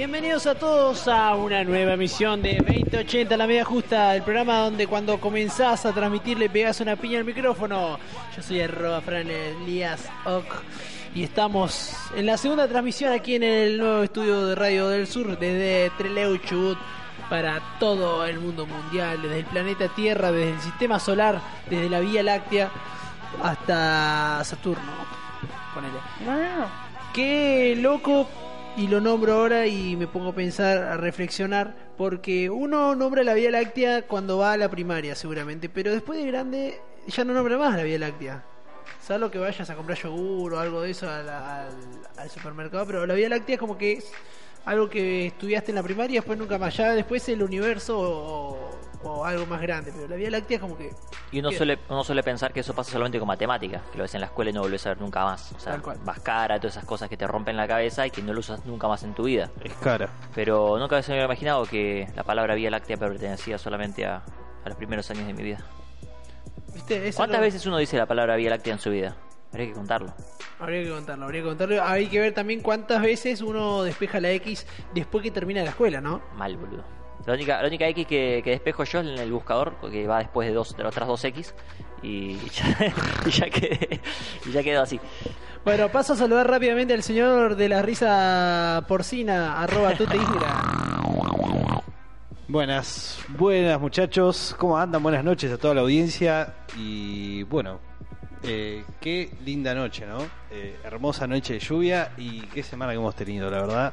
Bienvenidos a todos a una nueva emisión de 2080 La Media Justa, el programa donde cuando comenzás a transmitir le pegás una piña al micrófono. Yo soy arroba Fran Elías Oc y estamos en la segunda transmisión aquí en el nuevo estudio de Radio del Sur desde Trelew Chubut para todo el mundo mundial, desde el planeta Tierra, desde el sistema solar, desde la Vía Láctea hasta Saturno. Ponele. Qué loco y lo nombro ahora y me pongo a pensar, a reflexionar, porque uno nombra la Vía Láctea cuando va a la primaria seguramente, pero después de grande ya no nombra más la Vía Láctea. Salvo que vayas a comprar yogur o algo de eso al, supermercado, pero la Vía Láctea es como que es algo que estudiaste en la primaria después nunca más. Ya después el universo o algo más grande, pero la Vía Láctea es como que... Y uno suele, uno suele pensar que eso pasa solamente con matemáticas, que lo ves en la escuela y no volvés a ver nunca más. O sea, vas cara, todas esas cosas que te rompen la cabeza y que no lo usas nunca más en tu vida. Es cara. Pero nunca se me hubiera imaginado que la palabra Vía Láctea pertenecía solamente a, a los primeros años de mi vida. ¿Cuántas veces uno dice la palabra Vía Láctea en su vida? Habría que contarlo. Habría que contarlo, habría que contarlo. Hay que ver también cuántas veces uno despeja la X después que termina la escuela, ¿no? Mal, boludo. La única, la única X que, que despejo yo es en el buscador, que va después de, dos, de las otras dos X, y ya, y ya, quedé- y ya quedó así. Bueno, paso a saludar rápidamente al señor de la risa porcina, arroba tuteisgra. Buenas, buenas muchachos, ¿cómo andan? Buenas noches a toda la audiencia y bueno, eh, qué linda noche, ¿no? Eh, hermosa noche de lluvia y qué semana que hemos tenido, la verdad.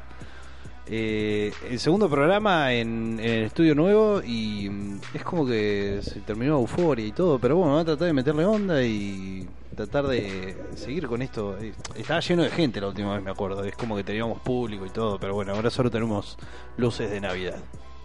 Eh, el segundo programa en, el estudio nuevo y mm, es como que se terminó euforia y todo, pero bueno, vamos a tratar de meterle onda y tratar de seguir con esto. Eh, Estaba lleno de gente la última vez, me acuerdo, es como que teníamos público y todo, pero bueno, ahora solo tenemos luces de Navidad,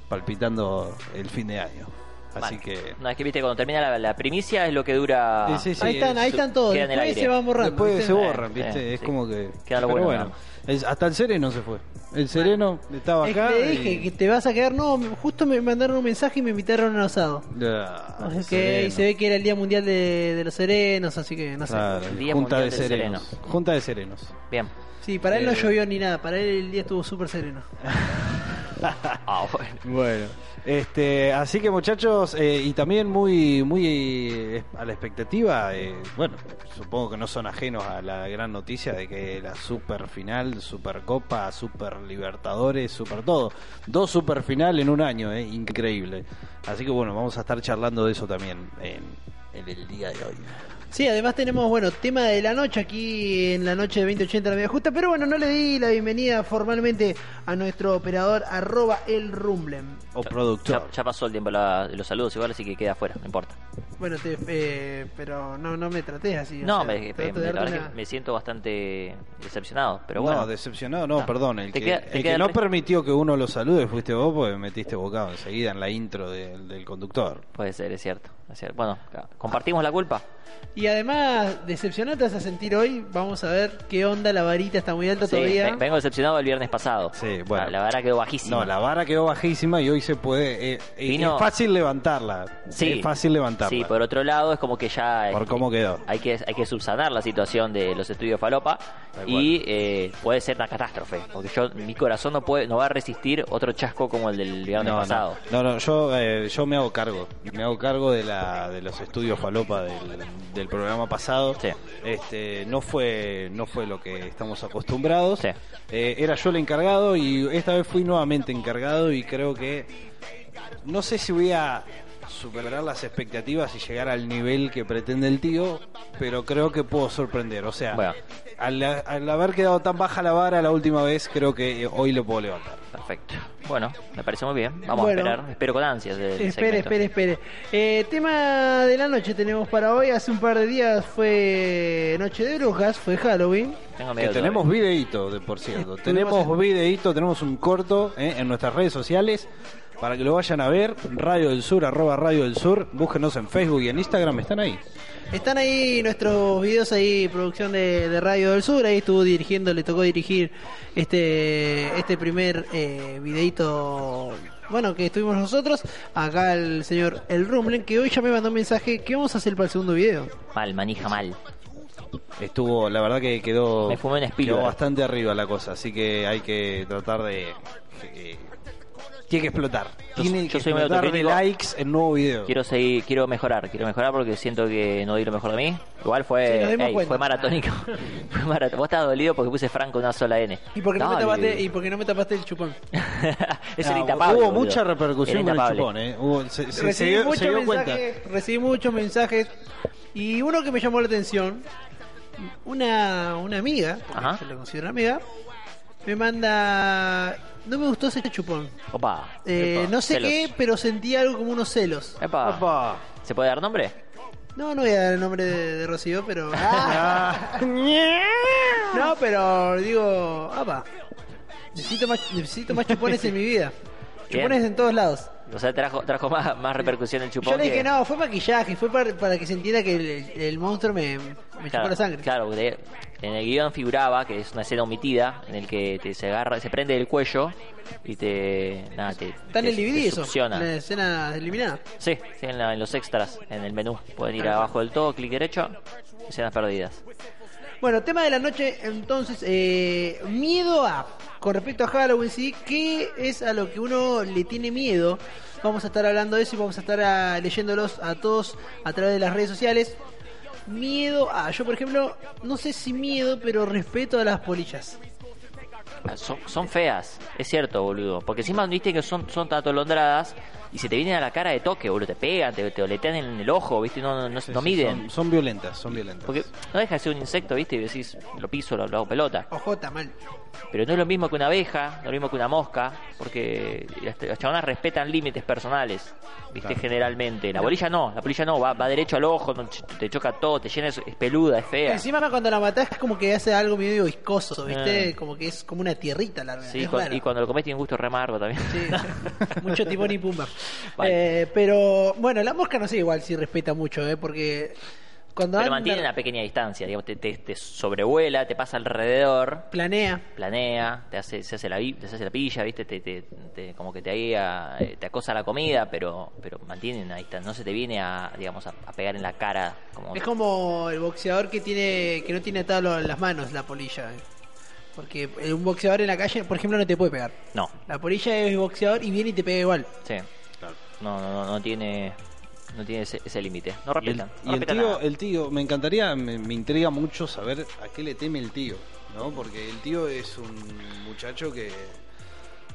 palpitando el fin de año. Así que... No, es que viste, cuando termina la, la primicia es lo que dura. Sí, sí, sí, ahí están, ahí es- están todos. queda en el Después aire. se van borrando. Después ¿viste? se borran, ¿viste? Eh, es sí. como que... Queda lo pero bueno, bueno, el- hasta el sereno se fue. El sereno estaba Es que acá. le dije y- que te vas a quedar. No, justo me mandaron un mensaje y me invitaron a un asado. Ah, Así que y se ve que era el Día Mundial de, de los Serenos, así que no sé. Claro, Día junta Mundial de del serenos. Junta de serenos. Bien. Sí, para él no Eh. llovió ni nada. Para él el día estuvo súper sereno. Ah, bueno. Bueno, este, así que muchachos, eh, y también muy, muy eh, a la expectativa, eh, bueno, supongo que no son ajenos a la gran noticia de que la super final, super copa, super libertadores, super todo, dos super final en un año, eh, increíble. Así que bueno, vamos a estar charlando de eso también en, en el día de hoy. Sí, además tenemos, bueno, tema de la noche aquí en la noche de 2080 la media justa, pero bueno, no le di la bienvenida formalmente a nuestro operador arroba el Rumblen. O productor. ya pasó el tiempo la- los saludos igual, así que queda afuera, no importa. Bueno, te, eh, pero no, no me trates así. o No, sea, me, la verdad una- que me siento bastante decepcionado, pero bueno. No, decepcionado, no, No. perdón. El Te que, queda- el que no re- permitió que uno lo salude fuiste vos, porque metiste bocado enseguida en la intro del conductor. Puede ser, es cierto. Bueno, compartimos la culpa. Y además, decepcionado te vas a sentir hoy. Vamos a ver qué onda. La varita está muy alta Sí, todavía. ve- vengo decepcionado el viernes pasado. Sí, bueno. La, la verdad quedó bajísima. No, la vara quedó bajísima y hoy se puede. eh, eh, Vino- Es fácil levantarla. Sí. Es fácil levantarla. Sí, por otro lado es como que ya... Por este, cómo quedó. Hay que, hay que subsanar la situación de los estudios Falopa y eh, puede ser una catástrofe, porque yo mi corazón no puede no va a resistir otro chasco como el del viernes No, pasado. no, no, no, yo, eh, yo me hago cargo. Me hago cargo de, la, de los estudios falopa del, del programa pasado. Sí. Este, no fue no fue lo que estamos acostumbrados. Sí. Eh, era yo el encargado y esta vez fui nuevamente encargado y creo que no sé si voy a superar las expectativas y llegar al nivel que pretende el tío, pero creo que puedo sorprender. O sea, Bueno. al, al haber quedado tan baja la vara la última vez, creo que hoy lo puedo levantar. Perfecto. Bueno, me parece muy bien. Vamos Bueno. a esperar. Espero con ansias. el Espere, espere, espere. Eh, tema de la noche tenemos para hoy. Hace un par de días fue Noche de Brujas, fue Halloween. Tengo Que miedo tenemos videíto, de por cierto. Tenemos en- videíto, tenemos un corto eh, en nuestras redes sociales para que lo vayan a ver. Radio del Sur, arroba Radio del Sur. Búsquenos en Facebook y en Instagram, están ahí. Están ahí nuestros videos ahí, producción de, de Radio del Sur, ahí estuvo dirigiendo, le tocó dirigir este este primer eh, videito, bueno, que estuvimos nosotros, acá el señor El Rumblen, que hoy ya me mandó un mensaje que vamos a hacer para el segundo video. Mal, manija mal. estuvo, la verdad que quedó, Me fumé un quedó Spielberg. bastante arriba la cosa, así que hay que tratar de... eh, tiene que explotar. Yo- tiene yo que soy explotar de likes el nuevo video. Quiero seguir, quiero mejorar, quiero mejorar porque siento que no di lo mejor de mí. Igual Sí, fue, nos dimos ey, cuenta. fue maratónico. fue marat- Vos estabas dolido porque puse Franco una sola N. ¿Y por qué no, me tapaste, y por qué no me tapaste el chupón? es el intapable. Hubo boludo. mucha repercusión Era con el intapable. chupón, ¿eh? Hubo- se, se- se recibí, dio, se muchos dio cuenta. mensajes, recibí muchos mensajes y uno que me llamó la atención, una, una amiga, porque Ajá. yo la considero una amiga, me manda, no me gustó ese chupón. Opa. Eh, Epa, no sé celos. qué, pero sentí algo como unos celos. Epa. Opa. ¿Se puede dar nombre? No, no voy a dar el nombre de, de Rocío, pero... Ah. no, pero digo, apa, necesito más, necesito más chupones en mi vida. Bien. Chupones en todos lados. O sea, trajo, trajo más, más repercusión el chupón. Yo le dije, que- no, fue maquillaje, fue para, para que se entienda que el, el monstruo me, me chupó Claro, la sangre. Claro, porque en el guion figuraba que es una escena omitida en el que te, se agarra, se prende del cuello y te. Nada, te. Está en el DVD eso, en la escena eliminada. Sí, sí, en, la- en los extras, en el menú. Pueden ir abajo del todo, clic derecho, escenas perdidas. Bueno, tema de la noche, entonces, eh, miedo a, con respecto a Halloween, ¿sí? ¿Qué es a lo que uno le tiene miedo? Vamos a estar hablando de eso y vamos a estar ah, leyéndolos a todos a través de las redes sociales. Miedo a, yo por ejemplo, no sé si miedo, pero respeto a las polillas. Ah, Son, son feas, es cierto, boludo. Porque encima viste que son, son atolondradas y se te vienen a la cara de toque, boludo. Te pegan, te, te oletean en el ojo, viste, no, no, Sí, no sí, miden. Son, son violentas, son violentas. Porque no deja de ser un insecto, viste, y decís, lo piso, lo, lo hago pelota. Ojota, mal. Pero no es lo mismo que una abeja, no es lo mismo que una mosca, porque las, las chabonas respetan límites personales, viste, Claro. generalmente. La bolilla no, la bolilla no, va, va derecho al ojo, no, ch- te choca todo, te llena, es, peluda, es fea. Encima cuando la matás es como que hace algo medio viscoso, ¿viste? Ah. Como que es como una tierrita larga. Sí, cu- y cuando lo comes tiene un gusto re amargo también. Sí, mucho timón y pumba. Vale. Eh, pero bueno, la mosca no sé igual si respeta mucho, ¿eh? Porque cuando Pero anda, mantiene una pequeña distancia, digamos, te, te, te sobrevuela, te pasa alrededor, planea. planea, te hace, se hace la, te hace la pilla, viste, te, te, te- como que te ahí a- eh, te acosa la comida, pero, pero mantiene una distancia, no se te viene a, digamos, a, a pegar en la cara, como Es como el boxeador que tiene que no tiene atado las manos la polilla. ¿eh? Porque un boxeador en la calle, por ejemplo, no te puede pegar. no, La polilla es boxeador y viene y te pega igual. sí, no, no, no, no tiene, no tiene ese, ese límite, no Y el, respetan, y el tío, nada. el tío, me encantaría, me, me intriga mucho saber a qué le teme el tío, ¿no? Porque el tío es un muchacho que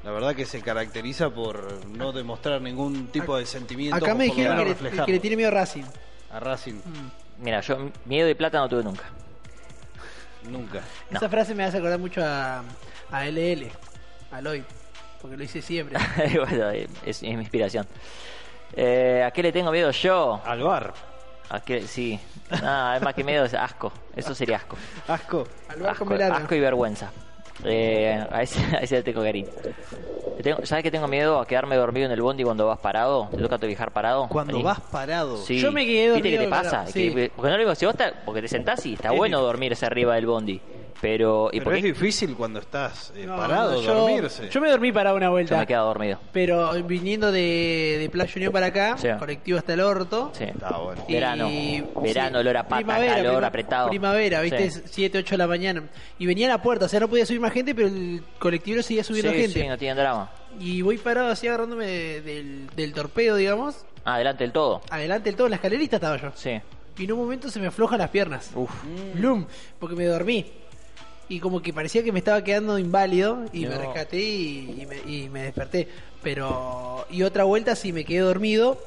la verdad que se caracteriza por no demostrar ningún tipo de sentimiento. Acá me dijeron que le, reflejarlo. que le tiene miedo a Racing. a Racing Mira, yo miedo de plata no tuve nunca. nunca. No. Esa frase me hace acordar mucho a, a LL, a Lloyd, porque lo hice siempre. bueno, eh, es, es mi inspiración. Eh, ¿A qué le tengo miedo yo? Al bar. ¿A qué? Sí. Es más que miedo, es asco. Eso sería asco. Asco. Al bar Asco, con asco y vergüenza. Eh, a, ese, a ese le tengo cariño. ¿Sabes que tengo miedo a quedarme dormido en el bondi cuando vas parado? ¿Te toca viajar parado? Cuando Vení. vas parado. Sí. Yo me quedé ¿Viste qué te dormido pasa? parado, sí. Que- porque no le digo, si vos estás, porque te sentás y está Es bueno difícil. dormirse arriba del bondi. Pero, ¿y Pero por es qué? difícil cuando estás eh, No, parado, yo, dormirse. Yo me dormí para una Yo vuelta. me he quedado dormido. Pero viniendo de, de Playa Unión para acá, Sí. colectivo hasta el orto. Sí. Está bueno. Verano. Verano, olor a pata, primavera, calor, prima- apretado. Primavera, viste, Sí. 7, 8 de la mañana. Y venía a la puerta, o sea, no podía subir más gente, pero el colectivo seguía subiendo Sí, gente. sí, no tienen drama. Y voy parado así agarrándome de- del, del torpedo, digamos. Ah, adelante del todo. Adelante del todo, en la escalerita estaba yo. Sí. Y en un momento se me aflojan las piernas. Uf. Blum, porque me dormí. Y como que parecía que me estaba quedando inválido y me rescaté y, y me, y me desperté. Pero. Y otra vuelta sí me quedé dormido.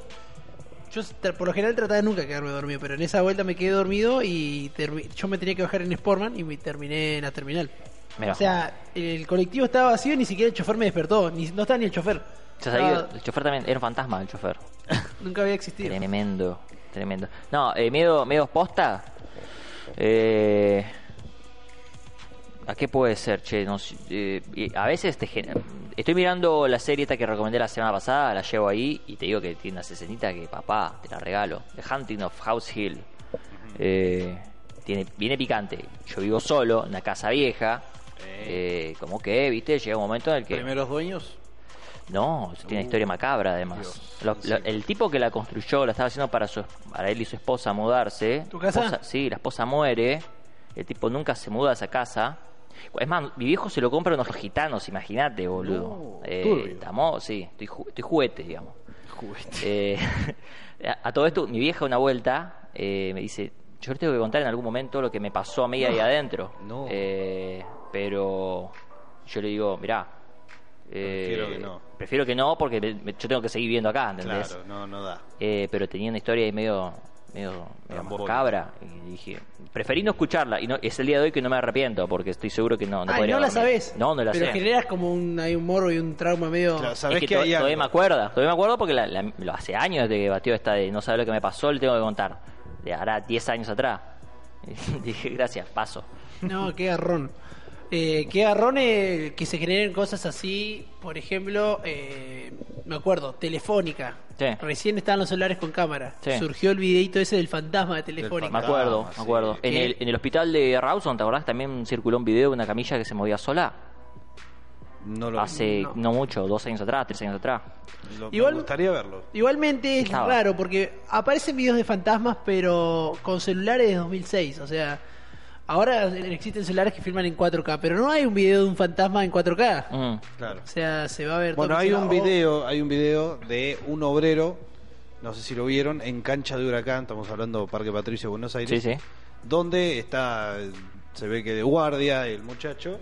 Yo por lo general trataba de nunca quedarme dormido, pero en esa vuelta me quedé dormido y yo me tenía que bajar en Sportman y me terminé en la terminal. Mirá. O sea, el colectivo estaba vacío y ni siquiera el chofer me despertó. Ni, no estaba ni el chofer. Ya sabía, Estaba- el chofer también era un fantasma, el chofer. nunca había existido. Tremendo, tremendo. No, eh, miedo, miedo posta. Eh, ¿A qué puede ser, che? No sé, eh, a veces te Estoy mirando la serie esta que recomendé la semana pasada, la llevo ahí y te digo que tiene una escenita que papá, te la regalo. The Hunting of House Hill. Eh, tiene, viene picante. Yo vivo solo, en una casa vieja. Eh, como que, viste, llega un momento en el que... Primeros dueños. No, eso tiene una historia macabra además. Dios, Lo- sí. lo- el tipo que la construyó, la estaba haciendo para su, para él y su esposa mudarse. ¿Tu casa? Esposa- sí, la esposa muere El tipo nunca se muda a esa casa. Es más, mi viejo se lo compra a unos gitanos, imagínate, boludo. No, Eh, estamos- sí, estoy, ju- estoy juguete, digamos. Juguete. Eh, a, a todo esto, mi vieja una vuelta eh, me dice, yo le tengo que contar en algún momento lo que me pasó a mí ahí adentro. No. Eh, pero yo le digo, mirá. eh, Prefiero que no. Prefiero que no porque me- me- yo tengo que seguir viendo acá, ¿entendés? Claro, no, no da. Eh, pero tenía una historia ahí medio, medio, medio macabra. Y dije, preferí no escucharla. Y no, es el día de hoy que no me arrepiento porque estoy seguro que no, no Ay, podría no la dormir. sabes. No, no la pero sé. generas como un, hay un morbo y un trauma medio. Claro, Es que, que, to- hay todavía algo. me acuerdo, todavía me acuerdo porque la- la- lo hace años desde que batió esta de no saber lo que me pasó, le tengo que contar. De hará 10 años atrás. Dije, gracias, paso. No, qué garrón. Eh, qué garrón eh, que se generen cosas así. Por ejemplo, eh, me acuerdo, Telefónica. Sí. Recién estaban los celulares con cámara. Sí. Surgió el videito ese del fantasma de Telefónica. Me acuerdo, me acuerdo. En el, en el hospital de Rawson, ¿te acordás? También circuló un video de una camilla que se movía sola. No lo Hace no. no. mucho, dos años atrás, tres años atrás. lo- Igual- Me gustaría verlo. Igualmente es Estaba. raro porque aparecen videos de fantasmas, pero con celulares de 2006. O sea, ahora existen celulares que filman en 4K, pero no hay un video de un fantasma en 4K. Mm. Claro. O sea, se va a ver Bueno, todo hay un video, hay un video de un obrero, no sé si lo vieron, en cancha de huracán, estamos hablando Parque Patricio, Buenos Aires, Sí, sí. donde está, se ve que de guardia el muchacho,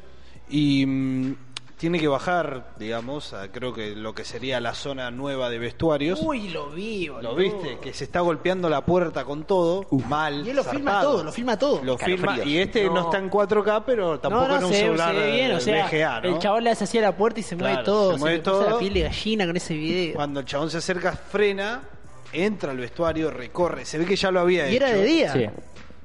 y mm, tiene que bajar, digamos, a creo que lo que sería la zona nueva de vestuarios. Uy, lo vi, boludo. ¿Lo viste? Que se está golpeando la puerta con todo, mal. Y él lo filma todo, lo filma todo. Lo filma, y este no. No. está en 4K, pero tampoco no, no, en un se, celular se ve bien, o sea, VGA, ¿no? el chabón le hace así a la puerta y se mueve todo, se mueve puso todo. la piel de gallina con ese video. Cuando el chabón se acerca, frena, entra al vestuario, recorre. Se ve que ya lo había y hecho. era de día. Sí.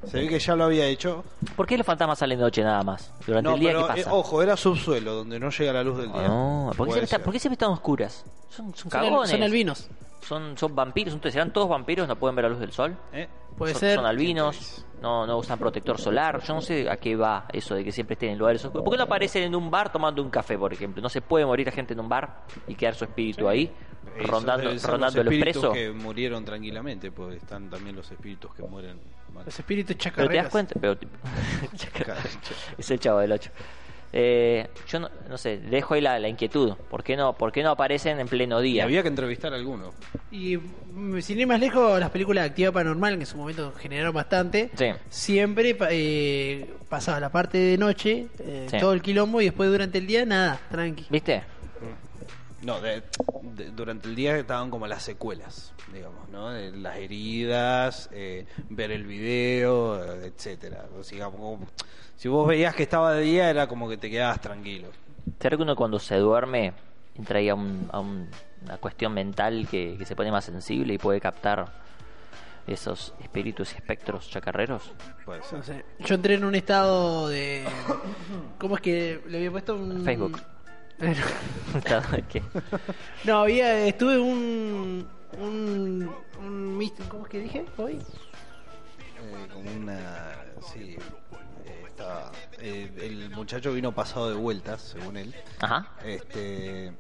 Se ve que ya lo había hecho. ¿Por qué los fantasmas salen de noche nada más? Durante No, el día, pero, ¿qué pasa? eh, ojo, era subsuelo, donde no llega la luz del día. No, ¿por qué, siempre está- por qué siempre están oscuras? Son, son Son, cagones. son albinos. Son, son vampiros. Entonces, ¿serán todos vampiros? ¿No pueden ver la luz del sol? ¿Eh? Puede son, ser. son albinos, no, no usan protector solar. Yo no sé a qué va eso de que siempre estén en lugares oscuros. ¿Por qué no aparecen en un bar tomando un café, por ejemplo? ¿No se puede morir a gente en un bar y quedar su espíritu ahí, Esos rondando, rondando los los espíritus presos? que murieron tranquilamente, pues están también los espíritus que mueren. Los espíritus Pero te chacarreros. das cuenta, pero es el chavo del 8. Eh, yo no, no sé, dejo ahí la, la inquietud. ¿Por qué, no, ¿Por qué no aparecen en pleno Y día? había que entrevistar a alguno. Y mm, sin ir más lejos, las películas de actividad paranormal, que en su momento generaron bastante, Sí. siempre eh, pasaba la parte de noche, eh, Sí. todo el quilombo, y después durante el día, nada, tranqui. ¿Viste? No, de- de- durante el día estaban como las secuelas, digamos, ¿no? De las heridas, eh, ver el video, etcétera. O sea, como- si vos veías que estaba de día, era como que te quedabas tranquilo. ¿Será que uno cuando se duerme entra ahí a, un- a un- una cuestión mental que, que se pone más sensible y puede captar esos espíritus y espectros chacarreros? Puede ser. No sé. Yo entré en un estado de. ¿Cómo es que le había puesto un. Facebook. ¿Qué? no, había. Estuve un. Un. un místico- ¿Cómo es que dije hoy? Eh, como una. Sí. eh, estaba- eh, el muchacho vino pasado de vueltas, según él. Ajá. Este.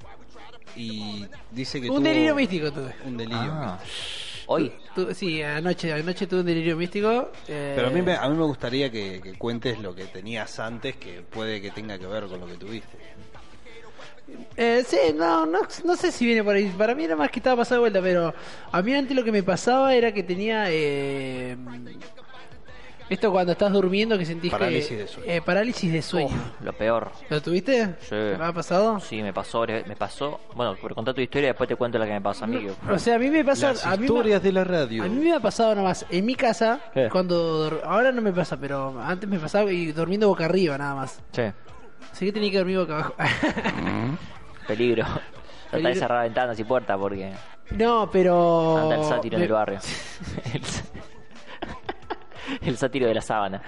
Y dice que. Un tuvo delirio místico tuve. Un delirio Ah. místico. Hoy. Tu- sí, anoche, anoche tuve un delirio místico. eh, Pero a mí, me, a mí me gustaría que, que cuentes lo que tenías antes, que puede que tenga que ver con lo que tuviste. Eh, sí, no, no, no sé si viene por ahí. Para mí era más que estaba pasado de vuelta, pero a mí antes lo que me pasaba era que tenía. Eh, esto cuando estás durmiendo que sentís Parálisis que. de sueño. eh, parálisis de sueño. Uf, lo peor. ¿Lo tuviste? Sí. ¿Te ha pasado? Sí, me pasó, me pasó. Bueno, pero contar tu historia después te cuento la que me pasa a mí. O sea, a mí me pasa. Las a mí me- historias de la radio. A mí me ha pasado nomás en mi casa, ¿Qué? cuando ahora no me pasa, pero antes me pasaba y durmiendo boca arriba nada más. Sí, Así que tenía que dormir boca abajo. peligro. Trata de cerrar ventanas y puertas porque no, pero anda el sátiro en el barrio. el, sátiro de la sábana.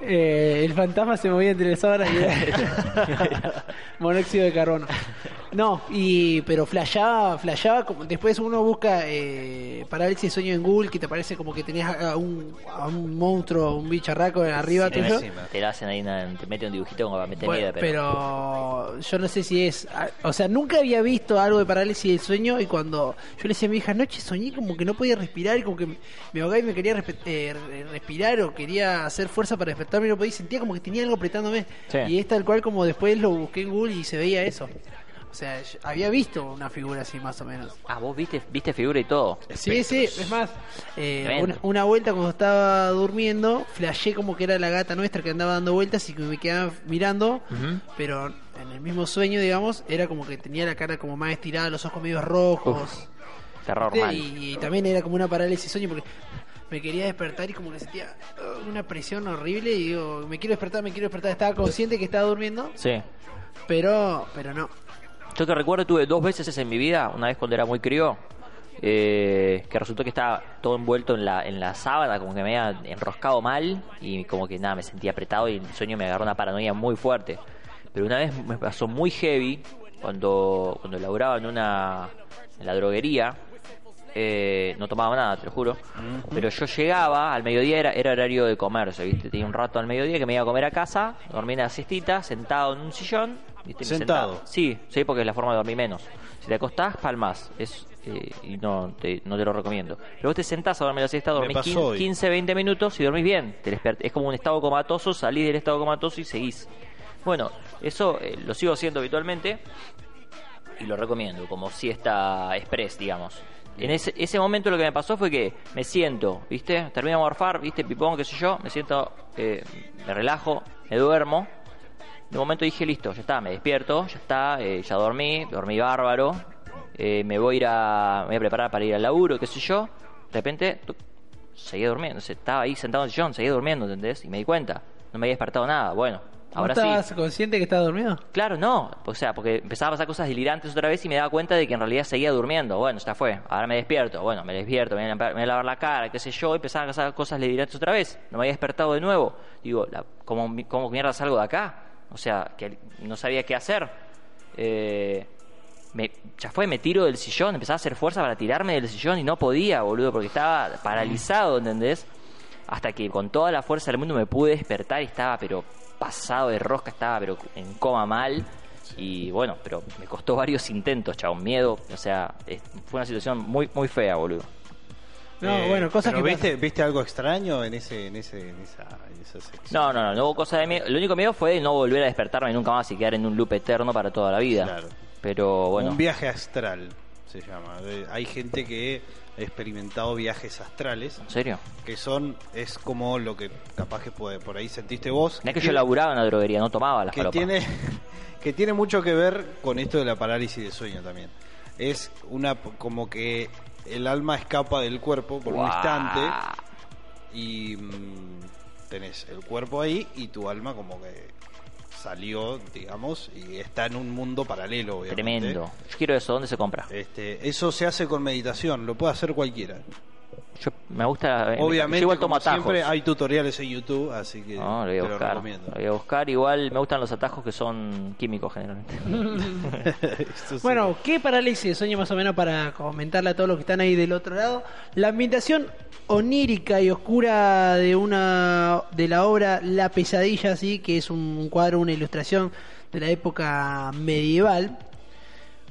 Eh, el fantasma se movía entre la sábana y era monóxido de carbono. No, y pero flasheaba, flasheaba como después uno busca eh, parálisis de sueño en Google que te parece como que tenías a un, a un monstruo, un bicharraco arriba Sí, tuyo. Te la hacen ahí, una- te meten un dibujito como para meter Bueno, miedo, pero... pero yo no sé si es, ah, o sea, nunca había visto algo de parálisis del sueño y cuando yo le decía a mi hija, anoche soñé como que no podía respirar y como que me ahogaba y me quería eh, re- respirar o quería hacer fuerza para despertarme y no podía sentía como que tenía algo apretándome. Sí. Y es tal cual como después lo busqué en Google y se veía eso. O sea, había visto una figura así más o menos. Ah, vos viste, viste figura y todo. Sí, sí, es más, eh, una, una vuelta cuando estaba durmiendo, flashé como que era la gata nuestra que andaba dando vueltas y que me quedaba mirando, pero en el mismo sueño, digamos, era como que tenía la cara como más estirada, los ojos medio rojos. Terror mal. Y, y también era como una parálisis sueño porque me quería despertar y como que sentía uh, una presión horrible y digo, me quiero despertar, me quiero despertar. Estaba consciente que estaba durmiendo, Sí. pero pero no. Yo que recuerdo tuve dos veces en mi vida, una vez cuando era muy crío, eh, que resultó que estaba todo envuelto en la, en la sábana, como que me había enroscado mal y como que nada, me sentía apretado y el sueño me agarró una paranoia muy fuerte. Pero una vez me pasó muy heavy cuando, cuando laburaba en una en la droguería, eh, no tomaba nada, te lo juro. Pero yo llegaba, al mediodía era, era horario de comercio, ¿viste? Tenía un rato al mediodía que me iba a comer a casa, dormía en la siestita, sentado en un sillón. Sentado. Sí, sí, porque es la forma de dormir menos. Si te acostás, palmas. Es, eh, y no te, no te lo recomiendo. Pero vos te sentás a dormir la siesta, dormís pasó 15, hoy. 15, 20 minutos y dormís bien. Te es como un estado comatoso, salís del estado comatoso y seguís. Bueno, eso eh, lo sigo haciendo habitualmente y lo recomiendo, como siesta express, digamos. En ese, ese momento lo que me pasó fue que me siento, ¿viste? Termino de morfar, ¿viste? Pipón, qué sé yo, me siento, eh, me relajo, me duermo. De momento dije, listo, ya está, me despierto, ya está, eh, ya dormí, dormí bárbaro, eh, me voy a ir a, me voy a preparar para ir al laburo, qué sé yo. De repente, seguía durmiendo, estaba ahí sentado en el sillón, seguía durmiendo, ¿entendés? Y me di cuenta, no me había despertado nada, bueno, ¿Vos ahora sí. estabas consciente que estaba dormido? Claro, no. O sea, porque empezaba a pasar cosas delirantes otra vez y me daba cuenta de que en realidad seguía durmiendo. Bueno, ya fue. Ahora me despierto. Bueno, me despierto, me voy a, me voy a lavar la cara, qué sé yo. Y empezaban a pasar cosas delirantes otra vez. No me había despertado de nuevo. Digo, la, ¿cómo, ¿cómo mierda salgo de acá? O sea, que no sabía qué hacer. Eh, me, ya fue, me tiro del sillón. Empezaba a hacer fuerza para tirarme del sillón y no podía, boludo, porque estaba paralizado, ¿entendés? Hasta que con toda la fuerza del mundo me pude despertar y estaba, pero pasado de rosca, estaba, pero en coma mal. Y bueno, pero me costó varios intentos, chabón, miedo. O sea, es- fue una situación muy, muy fea, boludo. No, Eh, bueno, cosas pero que viste. ¿Viste algo extraño en ese, en ese, en esa, esa sección? No, no, no, no hubo cosa de miedo. Lo único miedo fue no volver a despertarme nunca más y quedar en un loop eterno para toda la vida. Claro. Pero bueno, Un viaje astral se llama. Hay gente que ha experimentado viajes astrales ¿en serio? que son es como lo que capaz que puede, por ahí sentiste vos. No es que yo laburaba en la droguería, no tomaba las que tiene que tiene mucho que ver con esto de la parálisis de sueño también. Es una como que el alma escapa del cuerpo por un instante y mm, tenés el cuerpo ahí y tu alma como que salió, digamos, y está en un mundo paralelo, obviamente. Tremendo. Yo quiero eso, ¿dónde se compra? Este, eso se hace con meditación, lo puede hacer cualquiera. Yo me gusta. eh, Obviamente, yo igual tomo como atajos. siempre, hay tutoriales en YouTube, así que No, lo voy te a lo buscar. recomiendo. Lo voy a buscar. Igual me gustan los atajos que son químicos generalmente. Sí. Bueno, ¿qué parálisis de sueño más o menos para comentarle a todos los que están ahí del otro lado? La ambientación onírica y oscura de una de la obra La pesadilla, sí, que es un cuadro, una ilustración de la época medieval.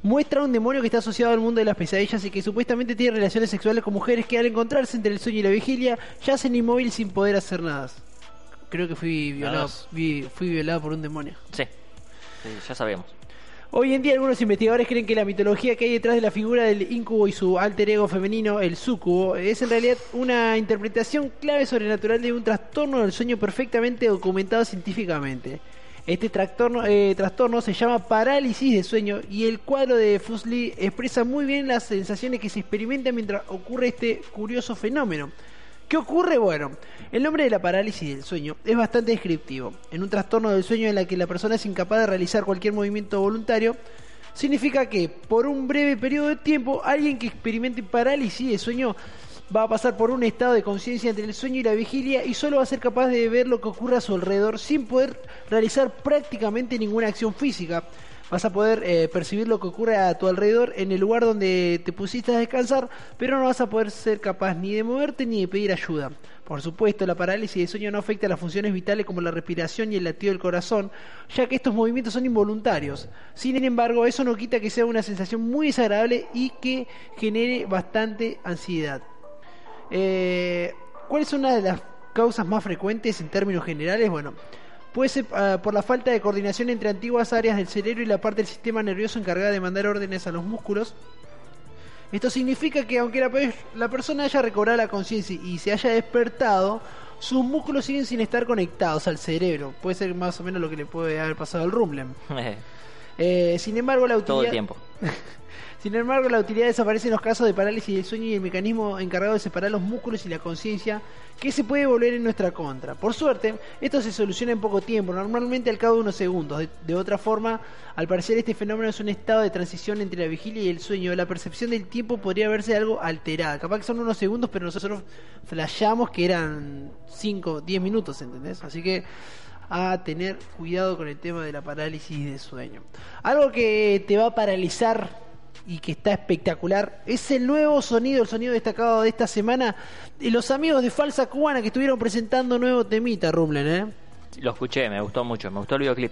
Muestra un demonio que está asociado al mundo de las pesadillas y que supuestamente tiene relaciones sexuales con mujeres que al encontrarse entre el sueño y la vigilia yacen inmóviles sin poder hacer nada. Creo que fui violado, vi- fui violado por un demonio. Sí. Sí, ya sabemos. Hoy en día algunos investigadores creen que la mitología que hay detrás de la figura del incubo y su alter ego femenino, el sucubo, es en realidad una interpretación clave sobrenatural de un trastorno del sueño perfectamente documentado científicamente. Este trastorno, eh, trastorno se llama parálisis de sueño y el cuadro de Fuseli expresa muy bien las sensaciones que se experimentan mientras ocurre este curioso fenómeno. ¿Qué ocurre? Bueno, el nombre de la parálisis del sueño es bastante descriptivo. En un trastorno del sueño en la que la persona es incapaz de realizar cualquier movimiento voluntario, significa que por un breve periodo de tiempo alguien que experimente parálisis de sueño va a pasar por un estado de conciencia entre el sueño y la vigilia y solo va a ser capaz de ver lo que ocurre a su alrededor sin poder realizar prácticamente ninguna acción física. Vas a poder eh, percibir lo que ocurre a tu alrededor en el lugar donde te pusiste a descansar, pero no vas a poder ser capaz ni de moverte ni de pedir ayuda. Por supuesto, la parálisis de sueño no afecta a las funciones vitales como la respiración y el latido del corazón, ya que estos movimientos son involuntarios. Sin embargo, eso no quita que sea una sensación muy desagradable y que genere bastante ansiedad. Eh, ¿Cuál es una de las causas más frecuentes en términos generales? Bueno, puede ser ah, por la falta de coordinación entre antiguas áreas del cerebro y la parte del sistema nervioso encargada de mandar órdenes a los músculos. Esto significa que aunque la, pe- la persona haya recobrado la conciencia y se haya despertado, sus músculos siguen sin estar conectados al cerebro. Puede ser más o menos lo que le puede haber pasado al Rumlem. Eh, sin embargo, la utilidad... Todo el tiempo. Sin embargo, la utilidad desaparece en los casos de parálisis del sueño y el mecanismo encargado de separar los músculos y la conciencia que se puede volver en nuestra contra. Por suerte, esto se soluciona en poco tiempo, normalmente al cabo de unos segundos. De, otra forma, al parecer este fenómeno es un estado de transición entre la vigilia y el sueño. La percepción del tiempo podría verse algo alterada. Capaz que son unos segundos, pero nosotros flashamos que eran 5, 10 minutos, ¿entendés? Así que a tener cuidado con el tema de la parálisis de sueño. Algo que te va a paralizar y que está espectacular es el nuevo sonido, el sonido destacado de esta semana de los amigos de Falsa Cubana que estuvieron presentando nuevo temita, Rumlen, ¿eh? Lo escuché, me gustó mucho, me gustó el videoclip.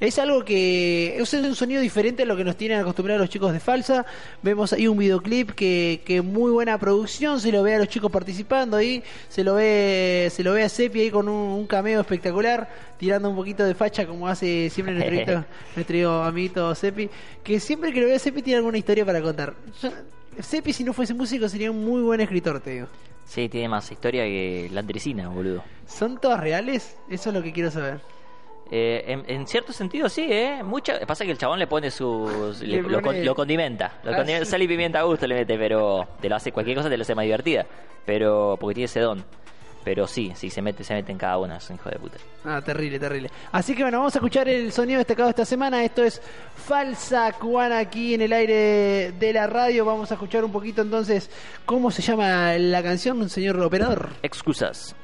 Es algo que es un sonido diferente a lo que nos tienen acostumbrados los chicos de Falsa. Vemos ahí un videoclip que, que muy buena producción, se lo ve a los chicos participando ahí, se lo ve, se lo ve a Seppi ahí con un, un cameo espectacular, tirando un poquito de facha como hace siempre nuestro, amiguito- nuestro amiguito Seppi, que siempre que lo ve a Seppi tiene alguna historia para contar. Yo- Seppi si no fuese músico sería un muy buen escritor, te digo. Sí, tiene más historia que la Andresina, boludo. ¿Son todas reales? Eso es lo que quiero saber. Eh, en, en cierto sentido sí, ¿eh? Mucha, pasa que el chabón le pone sus... Le lo, con- lo condimenta. Lo Ah, condimenta- sí. Sal y pimienta a gusto le mete, pero... Te lo hace cualquier cosa, te lo hace más divertida. Pero... Porque tiene ese don. Pero sí, sí, se mete, se mete en cada una, es un hijo de puta. Ah, terrible, terrible. Así que bueno, vamos a escuchar el sonido destacado esta semana. Esto es Falsa Cubana aquí en el aire de la radio. Vamos a escuchar un poquito entonces cómo se llama la canción, señor operador. Excusas.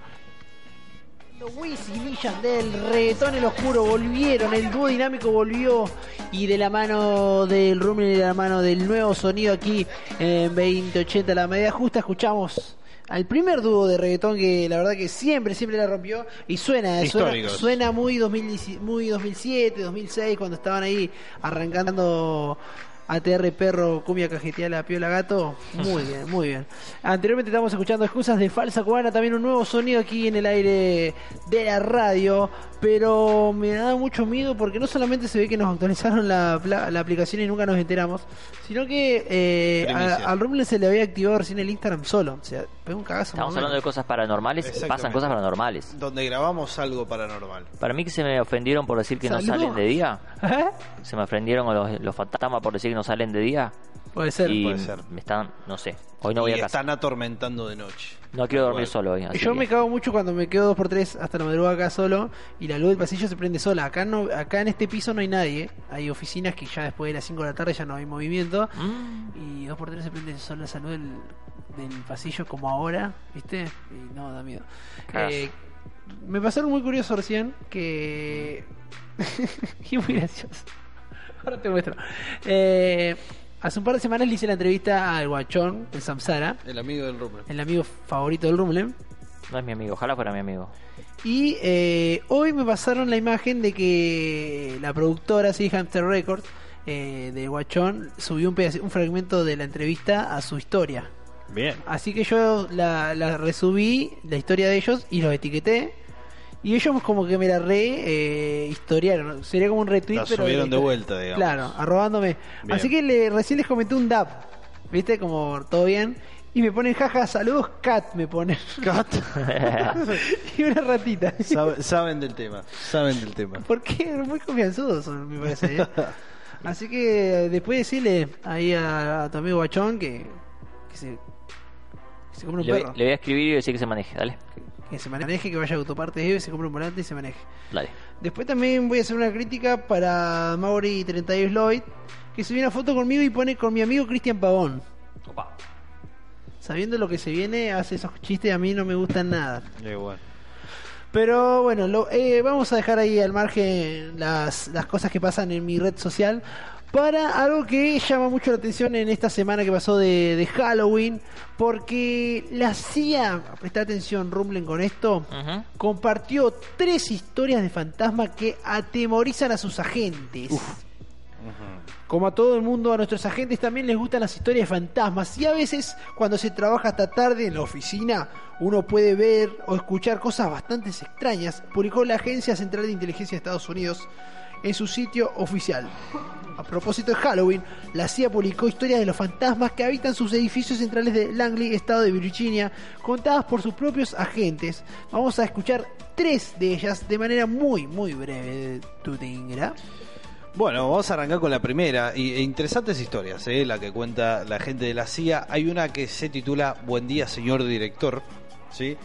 Wisin y Yandel, reggaetón el oscuro volvieron, el dúo dinámico volvió y de la mano del Rumble y de la mano del nuevo sonido aquí en 2080 la medida justa escuchamos al primer dúo de reggaetón que la verdad que siempre, siempre la rompió y suena, suena, suena muy, 2010 muy 2007, 2006 cuando estaban ahí arrancando ATR Perro, Cumbia Cajeteala, Piola Gato. Muy bien, muy bien. Anteriormente estábamos escuchando excusas de Falsa Cubana, también un nuevo sonido aquí en el aire de la radio. Pero me da mucho miedo porque no solamente se ve que nos actualizaron la, pla- la aplicación y nunca nos enteramos, sino que eh, a- al Rumble se le había activado recién el Instagram solo. O sea, pegó un cagazo. Estamos hablando de cosas paranormales, pasan cosas paranormales. Donde grabamos algo paranormal. Para mí que se me ofendieron por decir que no salen de día. ¿Eh? Se me ofendieron los, los fantasmas por decir que no salen de día. Puede ser. y puede ser. me están, no sé. Hoy no voy y a casa. están atormentando de noche. No quiero dormir solo hoy. así Yo que- me cago mucho cuando me quedo dos por tres hasta la madrugada acá solo y la luz del pasillo se prende sola. Acá no, acá en este piso no hay nadie. Hay oficinas que ya después de las 5 de la tarde ya no hay movimiento. Mm. Y dos por tres se prende sola esa luz del, del pasillo como ahora, ¿viste? Y no, da miedo. Eh, me pasaron muy curioso recién que... y muy gracioso. Ahora te muestro. Eh, hace un par de semanas le hice la entrevista al guachón, el Samsara, El amigo del Rupert. el amigo favorito del Rumble. No es mi amigo, ojalá fuera mi amigo. Y eh, hoy me pasaron la imagen de que la productora, sí, Hamster Records, eh, de Guachón, subió un, pedazo- un fragmento de la entrevista a su historia. Bien. Así que yo la, la resubí, la historia de ellos, y los etiqueté. Y ellos como que me la re eh, historiaron. Sería como un retweet, La pero subieron de vuelta, digamos. Claro, arrobándome. Bien. Así que le, recién les comenté un DAP. ¿Viste? Como todo bien. Y me ponen, jaja, saludos, Cat, me ponen. Cat. y una ratita. Sabe- saben del tema. Saben del tema. Porque muy confianzudos son, me parece. ¿eh? Así que después decirle ahí a, a tu amigo Guachón que, que se, que se compre un Le, voy- perro. le voy a escribir y decir que se maneje, dale. Que se maneje, que vaya a autopartes Eve, se compre un volante y se maneje. Dale. Después también voy a hacer una crítica para Mauri 32 Lloyd, que subió una foto conmigo y pone con mi amigo Cristian Pavón. Sabiendo lo que se viene, hace esos chistes a mí no me gustan nada. Eh, bueno. Pero bueno, lo- eh, vamos a dejar ahí al margen las, las cosas que pasan en mi red social para algo que llama mucho la atención en esta semana que pasó de, de Halloween, porque la CIA, presta atención, Rumblen con esto, compartió tres historias de fantasma que atemorizan a sus agentes. Como a todo el mundo, a nuestros agentes también les gustan las historias de fantasmas. Y a veces cuando se trabaja hasta tarde en la oficina uno puede ver o escuchar cosas bastante extrañas, publicó la Agencia Central de Inteligencia de Estados Unidos en su sitio oficial. A propósito de Halloween, la CIA publicó historias de los fantasmas que habitan sus edificios centrales de Langley, estado de Virginia, contadas por sus propios agentes. Vamos a escuchar tres de ellas de manera muy, muy breve. ¿Tú te? Bueno, vamos a arrancar con la primera. Y, e interesantes historias, ¿eh? la que cuenta la gente de la CIA. Hay una que se titula Buen día, señor director. ¿sí?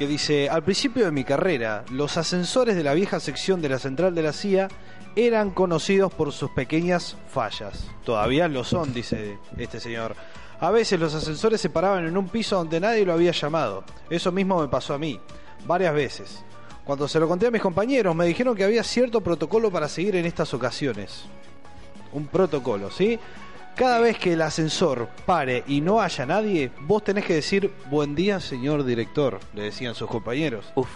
Que dice: Al principio de mi carrera, los ascensores de la vieja sección de la central de la CIA eran conocidos por sus pequeñas fallas. Todavía lo son, dice este señor. A veces los ascensores se paraban en un piso donde nadie lo había llamado. Eso mismo me pasó a mí, varias veces. Cuando se lo conté a mis compañeros, me dijeron que había cierto protocolo para seguir en estas ocasiones. Un protocolo, ¿sí? Cada vez que el ascensor pare y no haya nadie, vos tenés que decir buen día, señor director, le decían sus compañeros. Uf.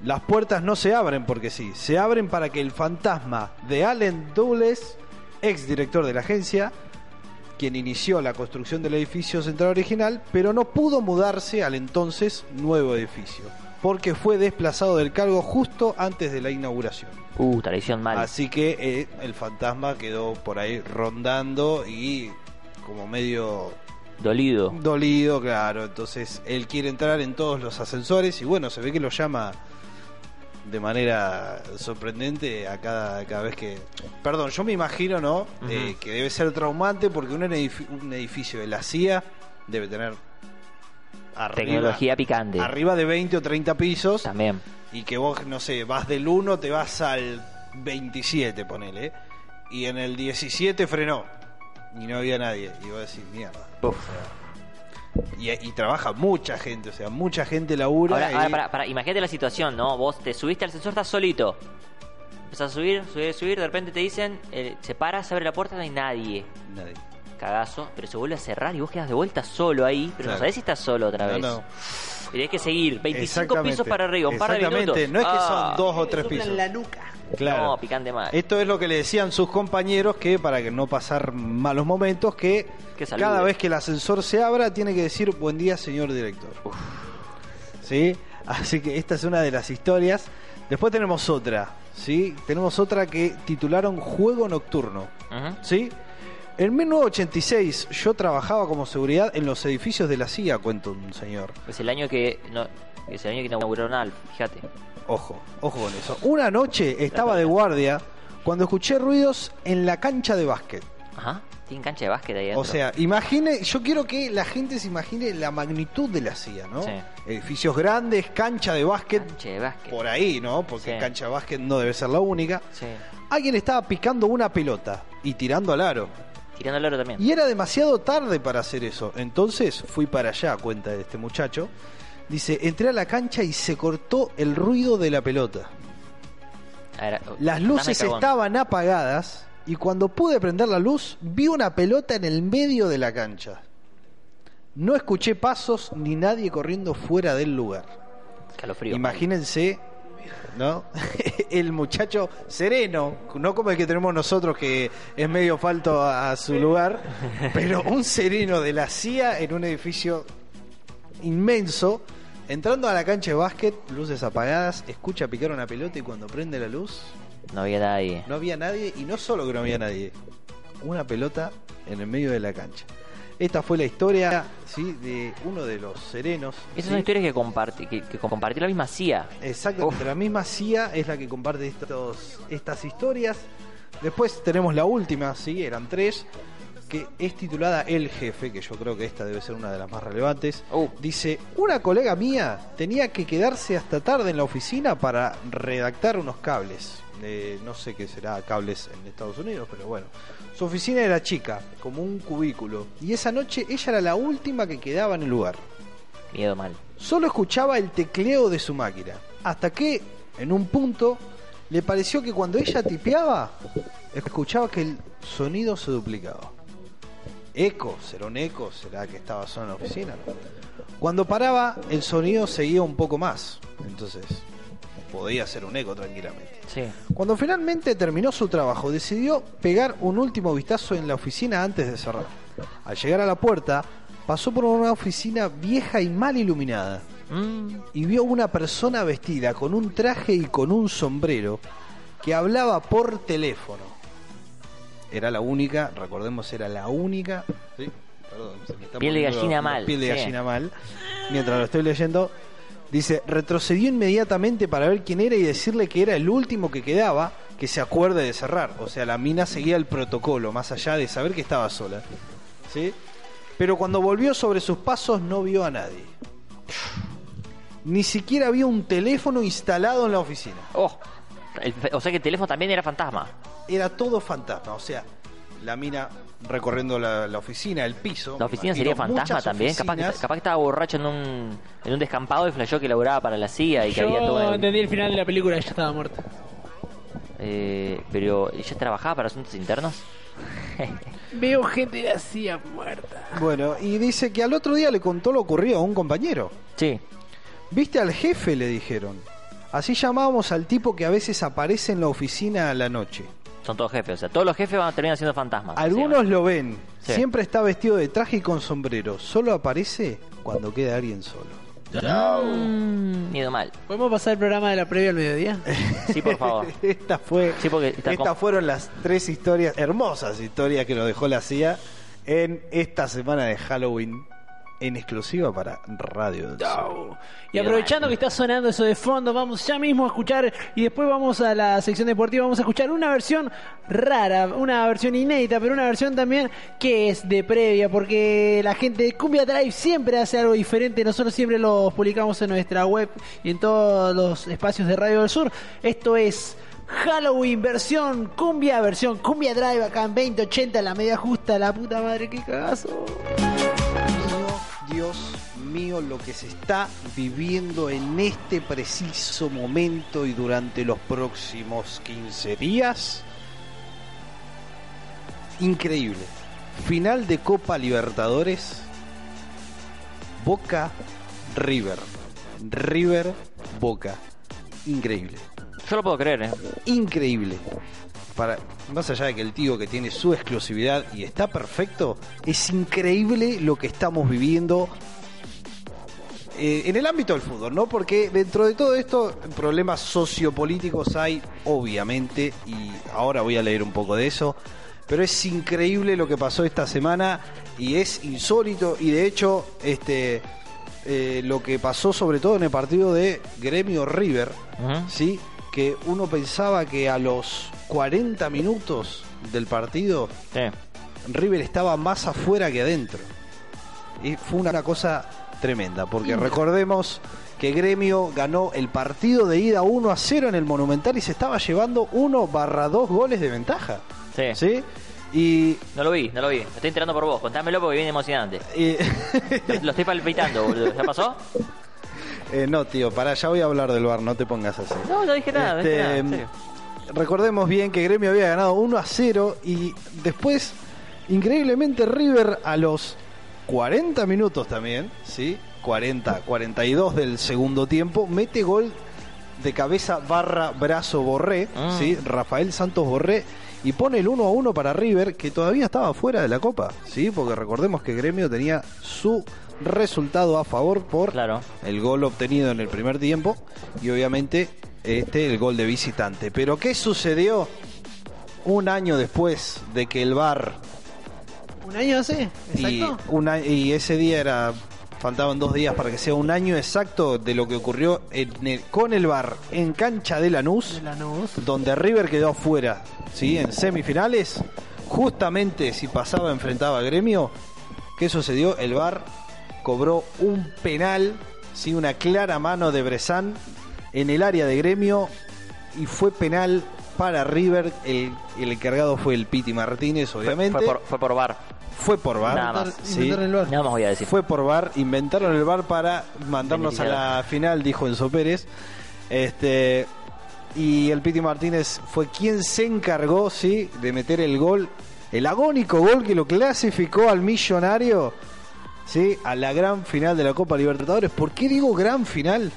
Las puertas no se abren porque sí, se abren para que el fantasma de Allen Douglas, ex director de la agencia, quien inició la construcción del edificio central original, pero no pudo mudarse al entonces nuevo edificio, porque fue desplazado del cargo justo antes de la inauguración. Uh, traición mal. Así que eh, el fantasma quedó por ahí rondando y como medio Dolido. dolido, claro. Entonces él quiere entrar en todos los ascensores y bueno, se ve que lo llama de manera sorprendente a cada, cada vez que... Perdón, yo me imagino, ¿no? Eh, que debe ser traumante porque un edificio de la CIA debe tener... Arriba, Tecnología picante. arriba de 20 o 30 pisos También. y que vos, no sé, vas del 1, te vas al 27, ponele. Y en el 17 frenó. Y no había nadie. Y vos decís, mierda. Uf. Y, y trabaja mucha gente, o sea, mucha gente labura. Ahora, y- ahora, para, para, imagínate la situación, ¿no? Vos te subiste al ascensor, estás solito. Empezás a subir, subir, subir, de repente te dicen, eh, se para, se abre la puerta, no hay nadie. Nadie. Cagazo, pero se vuelve a cerrar y vos quedas de vuelta solo ahí, pero Claro. no sabés si estás solo otra vez. no. Y tenés que seguir, 25 Exactamente. pisos para arriba, un par de minutos. No es que Ah, son dos o tres pisos. la nuca. Claro. No, picante mal. Esto es lo que le decían sus compañeros que para que no pasar malos momentos, que cada vez que el ascensor se abra tiene que decir buen día señor director. ¿Sí? Así que esta es una de las historias. Después tenemos otra, ¿sí? Tenemos otra que titularon Juego Nocturno. ¿sí? En 1986 yo trabajaba como seguridad en los edificios de la CIA, cuenta un señor. Es el año que no, es el año que inauguraron Alf, fíjate. Ojo, ojo con eso. Una noche estaba de guardia cuando escuché ruidos en la cancha de básquet. Ajá. Tienen cancha de básquet ahí adentro. O sea, imagine, yo quiero que la gente se imagine la magnitud de la CIA, ¿no? Sí. Edificios grandes, cancha de básquet, cancha de básquet. por ahí, ¿no? Porque Sí. cancha de básquet no debe ser la única. Sí. Alguien estaba picando una pelota y tirando al aro. Tirando el oro también. Y era demasiado tarde para hacer eso. Entonces fui para allá, cuenta de este muchacho. Dice, entré a la cancha y se cortó el ruido de la pelota. Ver, Las luces estaban apagadas y cuando pude prender la luz vi una pelota en el medio de la cancha. No escuché pasos ni nadie corriendo fuera del lugar. Calofrío. Imagínense, ¿no? el muchacho sereno, no como el que tenemos nosotros que es medio falto a, a su lugar, pero un sereno de la CIA en un edificio inmenso, entrando a la cancha de básquet, luces apagadas, escucha picar una pelota y cuando prende la luz No había nadie. no había nadie y no solo que no había nadie, una pelota en el medio de la cancha. Esta fue la historia ¿sí? de uno de los serenos. Esas ¿sí? son historias que, comparti, que, que compartió la misma CIA. Exactamente, Uf. la misma CIA es la que comparte estos, estas historias. Después tenemos la última, sí, eran tres, que es titulada El Jefe, que yo creo que esta debe ser una de las más relevantes. Uh. Dice, una colega mía tenía que quedarse hasta tarde en la oficina para redactar unos cables. Eh, no sé qué será cables en Estados Unidos, pero bueno. Su oficina era chica, como un cubículo, y esa noche ella era la última que quedaba en el lugar. Miedo mal. Solo escuchaba el tecleo de su máquina. hasta que en un punto le pareció que cuando ella tipeaba, escuchaba que el sonido se duplicaba. Eco, ¿será un eco? ¿Será que estaba solo en la oficina? Cuando paraba, el sonido seguía un poco más. Entonces, podía ser un eco tranquilamente. Sí. Cuando finalmente terminó su trabajo, decidió pegar un último vistazo en la oficina antes de cerrar. Al llegar a la puerta, pasó por una oficina vieja y mal iluminada Mm, y vio una persona vestida con un traje y con un sombrero que hablaba por teléfono. Era la única, recordemos, era la única. Sí, perdón, se me está Piel de gallina mal, Piel de sí. gallina mal. Mientras lo estoy leyendo, dice: retrocedió inmediatamente para ver quién era y decirle que era el último que quedaba que se acuerde de cerrar. O sea, la mina seguía el protocolo, más allá de saber que estaba sola. ¿Sí? Pero cuando volvió sobre sus pasos, no vio a nadie. Ni siquiera había un teléfono instalado en la oficina. Oh, el- o sea que el teléfono también era fantasma. Era todo fantasma. O sea, la mina recorriendo la, la oficina, el piso. La oficina sería fantasma también. Capaz que, oficinas. capaz que estaba borracho en un, en un descampado y flasheó que laburaba para la CIA y que había todo. Yo el- entendí el final de la película, ella estaba muerta. Eh, pero ella trabajaba para asuntos internos. Veo gente de la CIA muerta. Bueno, y dice que al otro día le contó lo ocurrido a un compañero. Sí. ¿Viste al jefe? Le dijeron. Así llamábamos al tipo que a veces aparece en la oficina a la noche. Son todos jefes. O sea, todos los jefes van a terminar siendo fantasmas. Algunos lo ven. Sí. Siempre está vestido de traje y con sombrero. Solo aparece cuando queda alguien solo. Mm, miedo mal. ¿Podemos pasar el programa de la previa al mediodía? Sí, por favor. Esta fue, Sí, porque está estas con- fueron las tres historias, hermosas historias que nos dejó la CIA en esta semana de Halloween en exclusiva para Radio del Sur. Y aprovechando que está sonando eso de fondo, vamos ya mismo a escuchar y después vamos a la sección deportiva, vamos a escuchar una versión rara, una versión inédita, pero una versión también que es de previa, porque la gente de Cumbia Drive siempre hace algo diferente, nosotros siempre lo publicamos en nuestra web y en todos los espacios de Radio del Sur. Esto es Halloween versión cumbia, versión cumbia drive acá en 2080, la media justa, la puta madre, qué cagazo. Dios mío, lo que se está viviendo en este preciso momento y durante los próximos 15 días. Increíble. Final de Copa Libertadores. Boca River. River Boca. Increíble. Yo lo puedo creer, ¿eh? Increíble. Para, más allá de que el tío que tiene su exclusividad y está perfecto, es increíble lo que estamos viviendo eh, en el ámbito del fútbol, ¿no? Porque dentro de todo esto, problemas sociopolíticos hay, obviamente, y ahora voy a leer un poco de eso. Pero es increíble lo que pasó esta semana y es insólito. Y de hecho, este eh, lo que pasó sobre todo en el partido de Gremio River. ¿sí? Que uno pensaba que a los 40 minutos del partido Sí. River estaba más afuera que adentro. Y fue una cosa tremenda, porque recordemos que Gremio ganó el partido de ida 1 a 0 en el Monumental y se estaba llevando 1 barra 2 goles de ventaja. Sí. ¿Sí? Y, No lo vi, no lo vi. Me estoy enterando por vos. Contámelo porque viene emocionante. y- Lo, lo estoy palpitando, boludo. ¿Ya pasó? Eh, no, tío, para ya voy a hablar del bar, no te pongas así. No, no dije nada, dije Este, nada. en serio. recordemos bien que Gremio había ganado 1 a 0 y después, increíblemente, River a los 40 minutos también, ¿sí? 40, 42 del segundo tiempo, mete gol de cabeza barra brazo Borré, Ah. ¿sí? Rafael Santos Borré. Y pone el 1 a 1 para River, que todavía estaba fuera de la Copa, ¿sí? Porque recordemos que Gremio tenía su resultado a favor por Claro. el gol obtenido en el primer tiempo y obviamente este el gol de visitante. Pero ¿qué sucedió un año después de que el VAR ¿Un año hace? y, ¿Exacto? una- y ese día era faltaban dos días para que sea un año exacto de lo que ocurrió en el- con el VAR en cancha de Lanús, De Lanús. donde River quedó afuera, ¿sí? En semifinales, justamente si pasaba enfrentaba a Gremio, ¿qué sucedió? El VAR cobró un penal, ¿sí? Una clara mano de Bresan en el área de Gremio y fue penal para River, el, el encargado fue el Piti Martínez, Fue, obviamente. fue por, fue por bar. Fue por VAR. Nada más. sí. Inventaron el VAR. Nada más voy a decir. Fue por VAR, inventaron el VAR para mandarnos a la final, dijo Enzo Pérez. Este, y el Piti Martínez fue quien se encargó, sí, de meter el gol, el agónico gol que lo clasificó al millonario, sí, a la gran final de la Copa Libertadores. ¿Por qué digo gran final?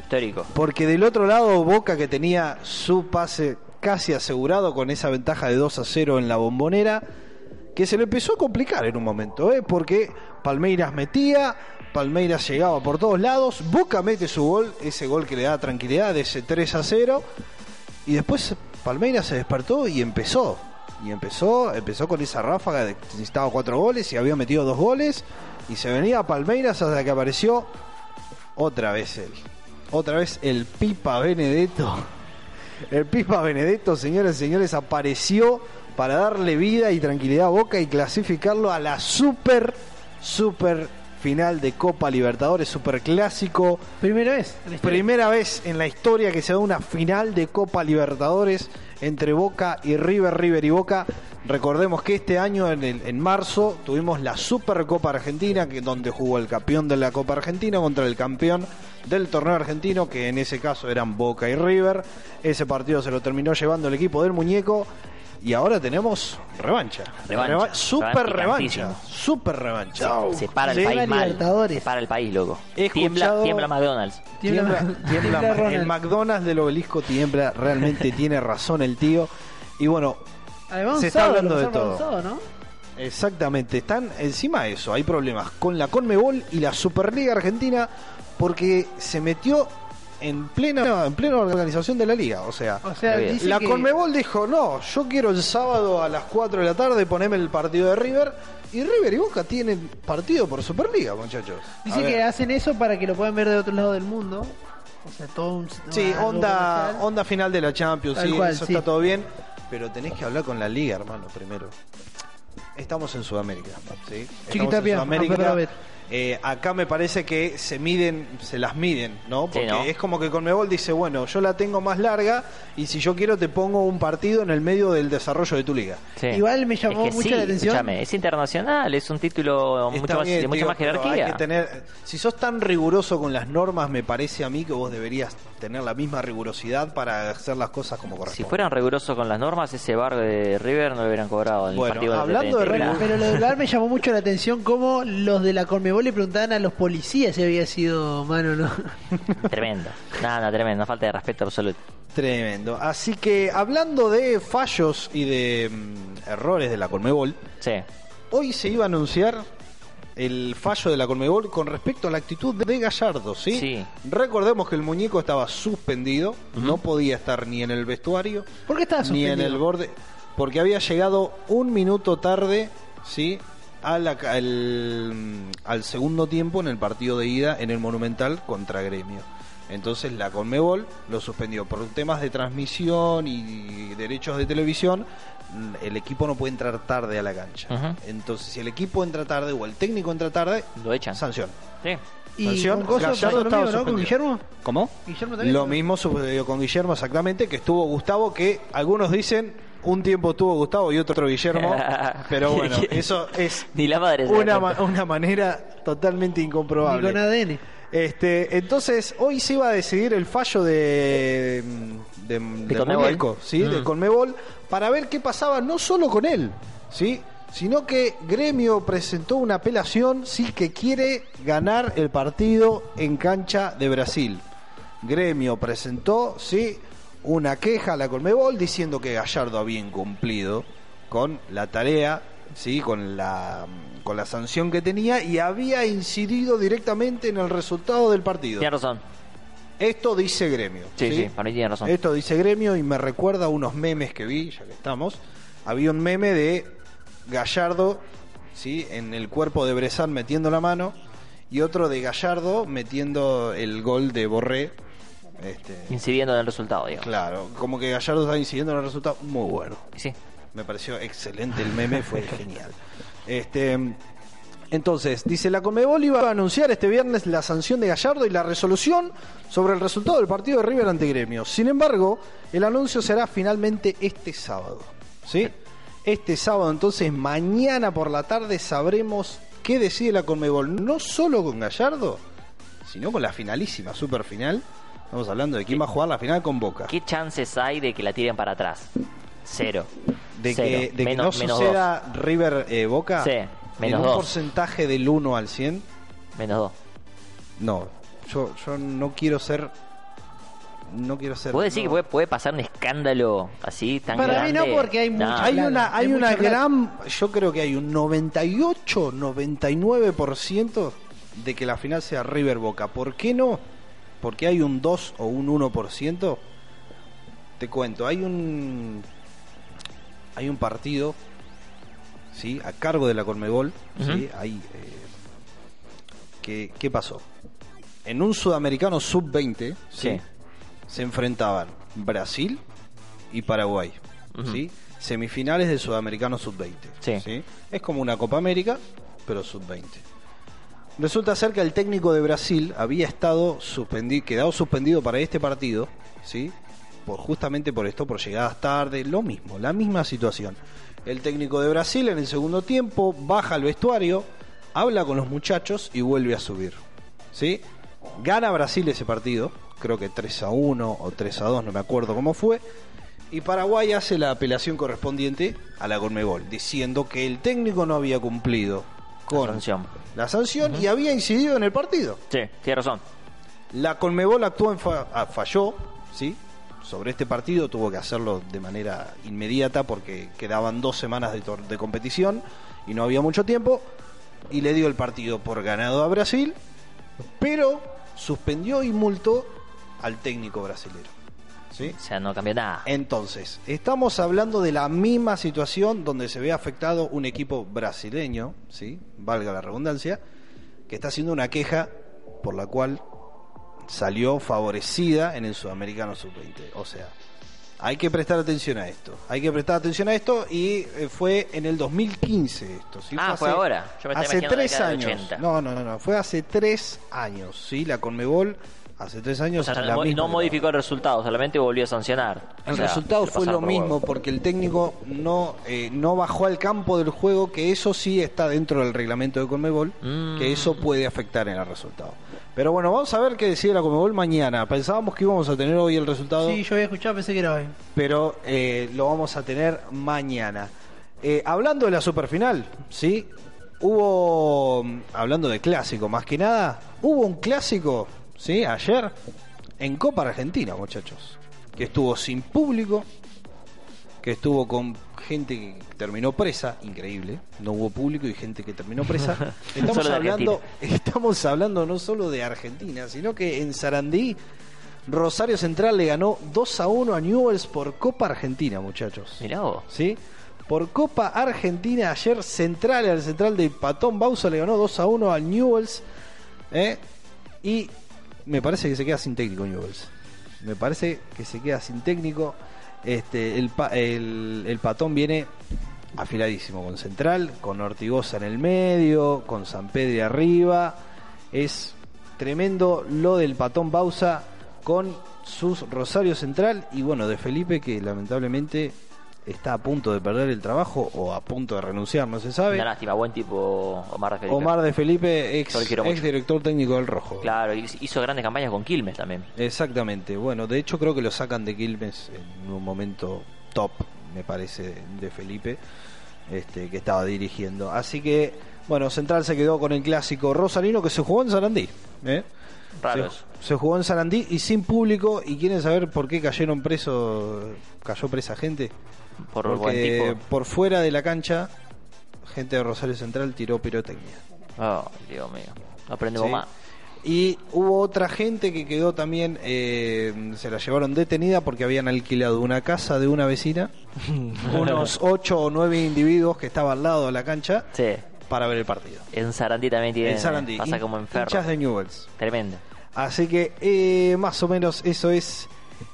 Histórico. Porque del otro lado Boca que tenía su pase casi asegurado con esa ventaja de 2 a 0 en la bombonera, que se le empezó a complicar en un momento, ¿eh? porque Palmeiras metía, Palmeiras llegaba por todos lados, Boca mete su gol, ese gol que le da tranquilidad de ese 3 a 0, y después Palmeiras se despertó y empezó. Y empezó, empezó con esa ráfaga de que necesitaba cuatro goles y había metido dos goles. Y se venía a Palmeiras hasta que apareció otra vez él. Otra vez el Pipa Benedetto. El Pipa Benedetto, señores y señores, apareció para darle vida y tranquilidad a Boca y clasificarlo a la super, super final de Copa Libertadores, super clásico. Primera vez. Primera vez en la historia que se da una final de Copa Libertadores entre Boca y River, River y Boca. Recordemos que este año, en, el- en marzo, tuvimos la Supercopa Argentina, que donde jugó el campeón de la Copa Argentina contra el campeón del torneo argentino, que en ese caso eran Boca y River. Ese partido se lo terminó llevando el equipo del muñeco. Y ahora tenemos revancha. Revancha. Reva- super Revancha. Super revancha. Se para el país mal. Se para el país, loco. Tiembla, tiembla McDonald's. Tiembla, Tiembla- tiembla tiembla ma- Ronald. el McDonald's del obelisco tiembla, realmente tiene razón el tío. Y bueno, Además, Se está sábado, hablando de todo. un sábado, ¿no? exactamente, están encima de eso, hay problemas con la Conmebol y la Superliga Argentina porque se metió en plena, en plena organización de la liga. O sea, O la que- Conmebol dijo, no, yo quiero el sábado a las 4 de la tarde ponerme el partido de River. Y River y Boca tienen partido por Superliga, muchachos. Dice que hacen eso para que lo puedan ver de otro lado del mundo. O sea, todo un. Sí, onda, onda final de la Champions, Tal sí, cual, eso sí. está todo bien. Pero tenés que hablar con la liga, hermano, primero. Estamos en Sudamérica, ¿sí? Estamos en Sudamérica. Eh, acá me parece que se miden, se las miden, ¿no? Sí, Porque ¿no? es como que Conmebol dice, bueno, yo la tengo más larga y si yo quiero te pongo un partido en el medio del desarrollo de tu liga. Sí. Igual me llamó Es que mucho sí, la atención. escúchame, es internacional, es un título mucho más, bien, de mucha digo, más jerarquía. hay que tener, si sos tan riguroso con las normas, me parece a mí que vos deberías tener la misma rigurosidad para hacer las cosas como Si corresponde. fueran rigurosos con las normas, ese bar de River no lo hubieran cobrado en el Bueno, hablando de 30. River, Pero lo del VAR me llamó mucho la atención cómo los de la Conmebol le preguntaban a los policías si había sido mano o no. Tremendo. Nada, tremendo, falta de respeto absoluto. Tremendo. Así que hablando de fallos y de mm, errores de la Conmebol, Sí. hoy se iba a anunciar el fallo de la Conmebol con respecto a la actitud de Gallardo, ¿sí? Sí. Recordemos que el muñeco estaba suspendido, no podía estar ni en el vestuario, ¿Por qué estaba ni suspendido? en el borde, porque había llegado un minuto tarde, ¿sí? A la ca- al, al segundo tiempo en el partido de ida en el Monumental contra Gremio. Entonces la Conmebol lo suspendió por temas de transmisión y derechos de televisión. Mm, El equipo no puede entrar tarde a la cancha. Entonces, si el equipo entra tarde o el técnico entra tarde, Lo echan. sanción. Sí. Y sanción, con. Con. Guillermo. ¿Cómo? Guillermo también. Lo mismo sucedió con Guillermo exactamente, que estuvo Gustavo, que algunos dicen un tiempo estuvo Gustavo y otro Guillermo, pero bueno, eso es Ni la madre una, ma- una manera totalmente Y con incomprobable. ADN. Este, entonces, hoy se iba a decidir el fallo de, de, de Conmebol. Muñeco, ¿sí? de Mm. Conmebol, para ver qué pasaba no solo con él, ¿sí? sino que Gremio presentó una apelación, sí, que quiere ganar el partido en cancha de Brasil. Gremio presentó, sí, una queja a la Conmebol diciendo que Gallardo había incumplido con la tarea, sí, con la con la sanción que tenía y había incidido directamente en el resultado del partido. Tiene razón. Esto dice Gremio. Sí, sí, para mí tiene razón. Esto dice Gremio y me recuerda a unos memes que vi, ya que estamos. Había un meme de Gallardo, ¿sí? En el cuerpo de Bressan metiendo la mano y otro de Gallardo metiendo el gol de Borré. Este, Incidiendo en el resultado, digamos. claro, como que Gallardo está incidiendo en el resultado. Muy bueno. Sí. Me pareció excelente el meme, fue genial. Este, entonces, dice la Conmebol iba a anunciar este viernes la sanción de Gallardo y la resolución sobre el resultado del partido de River ante Gremio. Sin embargo, el anuncio será finalmente este sábado. ¿Sí? Este sábado, entonces, mañana por la tarde sabremos qué decide la Conmebol, no solo con Gallardo, sino con la finalísima, super final, Estamos hablando de quién va a jugar la final con Boca. ¿Qué chances hay de que la tiren para atrás? Cero. De Cero. que, de que Menos- no menos suceda River eh, Boca. Sí, en menos un dos. porcentaje del 1 al 100. Menos dos. No, yo, yo no quiero ser. No quiero ser. ¿Puedo decir no. que puede, puede pasar un escándalo así tan Para mí grande? no, porque hay mucha Hay una, hay hay una gran. Yo creo que hay un 98, 99% de que la final sea River Boca. ¿Por qué no? Porque hay un 2 o un 1%. Te cuento, hay un. Hay un partido. ¿Sí? A cargo de la Colmebol. ¿sí? Ahí. eh, que- ¿Qué pasó? En un sudamericano sub-20. ¿sí? Sí. se enfrentaban Brasil y Paraguay. ¿sí? Semifinales del Sudamericano Sub-20. Sí. Es como una Copa América, pero Sub-20. Resulta ser que el técnico de Brasil había estado suspendido, quedado suspendido para este partido, ¿sí? Por, justamente por esto, por llegadas tarde, lo mismo, la misma situación. El técnico de Brasil en el segundo tiempo baja al vestuario, habla con los muchachos y vuelve a subir. ¿Sí? Gana Brasil ese partido, creo que 3 a 1 o 3 a 2, no me acuerdo cómo fue. Y Paraguay hace la apelación correspondiente a la Conmebol, diciendo que el técnico no había cumplido con sanción. la sanción y había incidido en el partido. Sí, tiene razón. La Conmebol actuó en fa- ah, falló, ¿sí? Sobre este partido tuvo que hacerlo de manera inmediata porque quedaban dos semanas de, tor- de competición y no había mucho tiempo y le dio el partido por ganado a Brasil, pero suspendió y multó al técnico brasilero. ¿Sí? O sea, no cambia nada. Entonces, estamos hablando de la misma situación donde se ve afectado un equipo brasileño, ¿sí? valga la redundancia, que está haciendo una queja por la cual salió favorecida en el Sudamericano Sub-20. O sea, hay que prestar atención a esto. Hay que prestar atención a esto y eh, fue en el 2015 esto. ¿sí? Ah, fue ahora. Yo me estaba hace imaginando la tres años. 80. No, no, no, no. Fue hace tres años. ¿sí? La Conmebol hace tres O años. sea, la no, misma no que modificó el resultado, solamente volvió a sancionar. el O sea, resultado fue lo por mismo huevo. porque el técnico no eh, no bajó al campo del juego, que eso sí está dentro del reglamento de Conmebol, Mm. que eso puede afectar en el resultado. Pero bueno, vamos a ver qué decide la Conmebol mañana. Pensábamos que íbamos a tener hoy el resultado, Sí, yo había escuchado, pensé que era hoy. pero eh, lo vamos a tener mañana. Eh, hablando de la superfinal, ¿sí? Hubo, hablando de clásico más que nada, hubo un clásico, ¿sí? Ayer en Copa Argentina, muchachos, que estuvo sin público, que estuvo con gente que terminó presa, increíble, no hubo público y gente que terminó presa. Estamos hablando, estamos hablando no solo de Argentina, sino que en Sarandí Rosario Central le ganó 2 a 1 a Newells por Copa Argentina, muchachos. Mirá vos. ¿Sí? Por Copa Argentina, ayer Central, al Central de Patón Bausa le ganó 2 a 1 al Newells. ¿eh? Y me parece que se queda sin técnico Newells. Me parece que se queda sin técnico. Este, el, el, el Patón viene afiladísimo con Central, con Ortigosa en el medio, con San Pedro arriba. Es tremendo lo del Patón Bausa con sus Rosario Central y bueno, de Felipe que lamentablemente está a punto de perder el trabajo o a punto de renunciar, no se sabe. Una lástima, buen tipo Omar de Felipe. Omar de Felipe, ex, ex director técnico del Rojo. Claro, hizo grandes campañas con Quilmes también. Exactamente. Bueno, de hecho creo que lo sacan de Quilmes en un momento top, me parece, de Felipe, este, que estaba dirigiendo. Así que, bueno, Central se quedó con el clásico Rosalino que se jugó en Sarandí. ¿eh? Raro Se, se jugó en Sarandí y sin público. ¿Y quieren saber por qué cayeron presos, cayó presa gente? Por Porque por fuera de la cancha, gente de Rosario Central tiró pirotecnia. Oh, Dios mío. Aprendemos Sí. más. Y hubo otra gente que quedó también, eh, se la llevaron detenida porque habían alquilado una casa de una vecina, unos ocho o nueve individuos que estaban al lado de la cancha Sí. para ver el partido. En Sarandí también tiene. En Sarandí, Pasa como enfermo. hinchas de Newells. Tremendo. Así que eh, más o menos eso es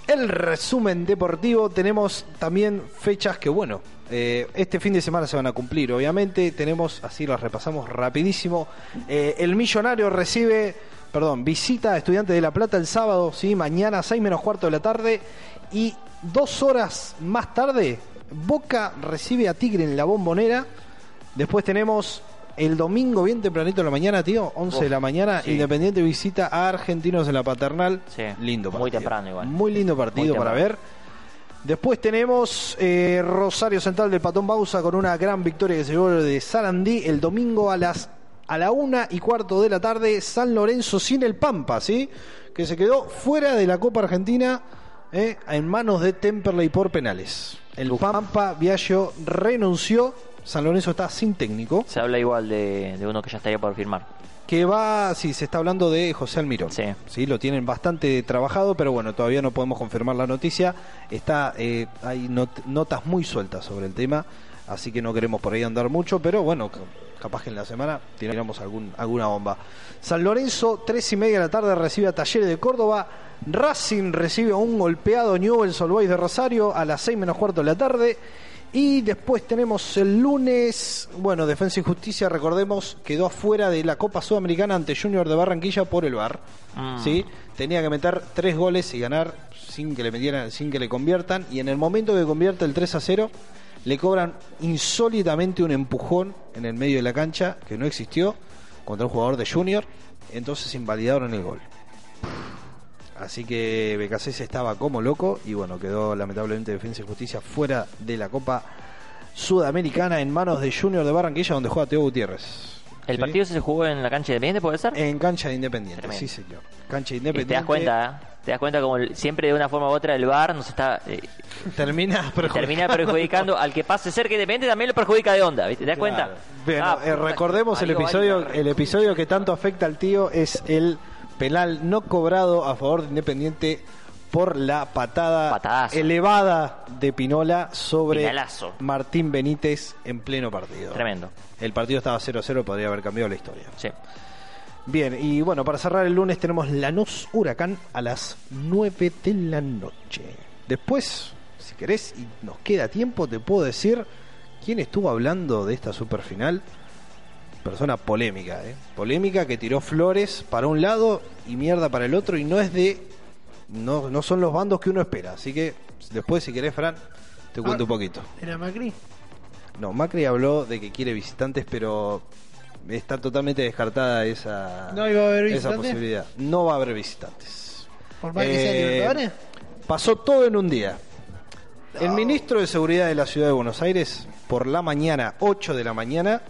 el resumen deportivo. Tenemos también fechas que, bueno, eh, este fin de semana se van a cumplir. Obviamente tenemos, así las repasamos rapidísimo. Eh, el millonario recibe, perdón, visita a Estudiantes de La Plata el sábado, sí, mañana 6 menos cuarto de la tarde. Y dos horas más tarde, Boca recibe a Tigre en la bombonera. Después tenemos el domingo bien tempranito de la mañana, tío, 11 de la mañana, sí. Independiente visita a Argentinos en la Paternal. Sí, Lindo muy partido. temprano igual. Muy lindo partido Muy para ver. Después tenemos eh, Rosario Central del Patón Bausa con una gran victoria que se llevó de Sarandí el domingo a las a la una y cuarto de la tarde. San Lorenzo sin el Pampa, ¿sí? Que se quedó fuera de la Copa Argentina eh, en manos de Temperley por penales. El Pampa Viaggio renunció. San Lorenzo está sin técnico. Se habla igual de, de uno que ya estaría por firmar. Que va, sí, se está hablando de José Almirón. Sí. Sí, lo tienen bastante trabajado, pero bueno, todavía no podemos confirmar la noticia. Está, eh, hay not- notas muy sueltas sobre el tema, así que no queremos por ahí andar mucho, pero bueno, ca- capaz que en la semana tiramos algún, alguna bomba. San Lorenzo, tres y media de la tarde, recibe a Talleres de Córdoba. Racing recibe a un golpeado Newell's Old Boys de Rosario a las seis menos cuarto de la tarde. Y después tenemos el lunes, bueno, Defensa y Justicia, recordemos, quedó afuera de la Copa Sudamericana ante Junior de Barranquilla por el VAR. Mm. ¿sí? Tenía que meter tres goles y ganar sin que le metieran, sin que le conviertan. Y en el momento que convierte el 3 a 0, le cobran insólitamente un empujón en el medio de la cancha que no existió contra un jugador de Junior. Entonces invalidaron el gol. Así que BKC estaba como loco y bueno, quedó lamentablemente Defensa y Justicia fuera de la Copa Sudamericana en manos de Junior de Barranquilla donde juega Teo Gutiérrez. ¿El ¿Sí? partido se jugó en la cancha de Independiente, puede ser? En cancha de Independiente, Tremendo. sí señor. Cancha de Independiente. te das cuenta, ¿eh? Te das cuenta como siempre de una forma u otra el VAR nos está eh, Termina perjudicando. termina perjudicando al que pase cerca de Independiente también lo perjudica de onda, ¿viste? ¿Te das cuenta? Bueno, Ah, eh, recordemos el episodio, el episodio que tanto afecta al tío es el penal no cobrado a favor de Independiente por la patada Patadazo. elevada de Pinola sobre Pinalazo. Martín Benítez en pleno partido. Tremendo. El partido estaba 0-0, podría haber cambiado la historia. Sí. Bien, y bueno, para cerrar el lunes tenemos Lanús Huracán a las 9 de la noche. Después, si querés y nos queda tiempo, te puedo decir quién estuvo hablando de esta superfinal. Persona polémica, ¿eh? Polémica que tiró flores para un lado y mierda para el otro y no es de... No, no son los bandos que uno espera. Así que después, si querés, Fran, te cuento un poquito. ¿Era Macri? No, Macri habló de que quiere visitantes, pero está totalmente descartada esa, ¿No iba a haber esa posibilidad. No va a haber visitantes. ¿Por más que sea Eh, Libertadores? Pasó todo en un día. El ministro de Seguridad de la Ciudad de Buenos Aires, por la mañana, 8 de la mañana,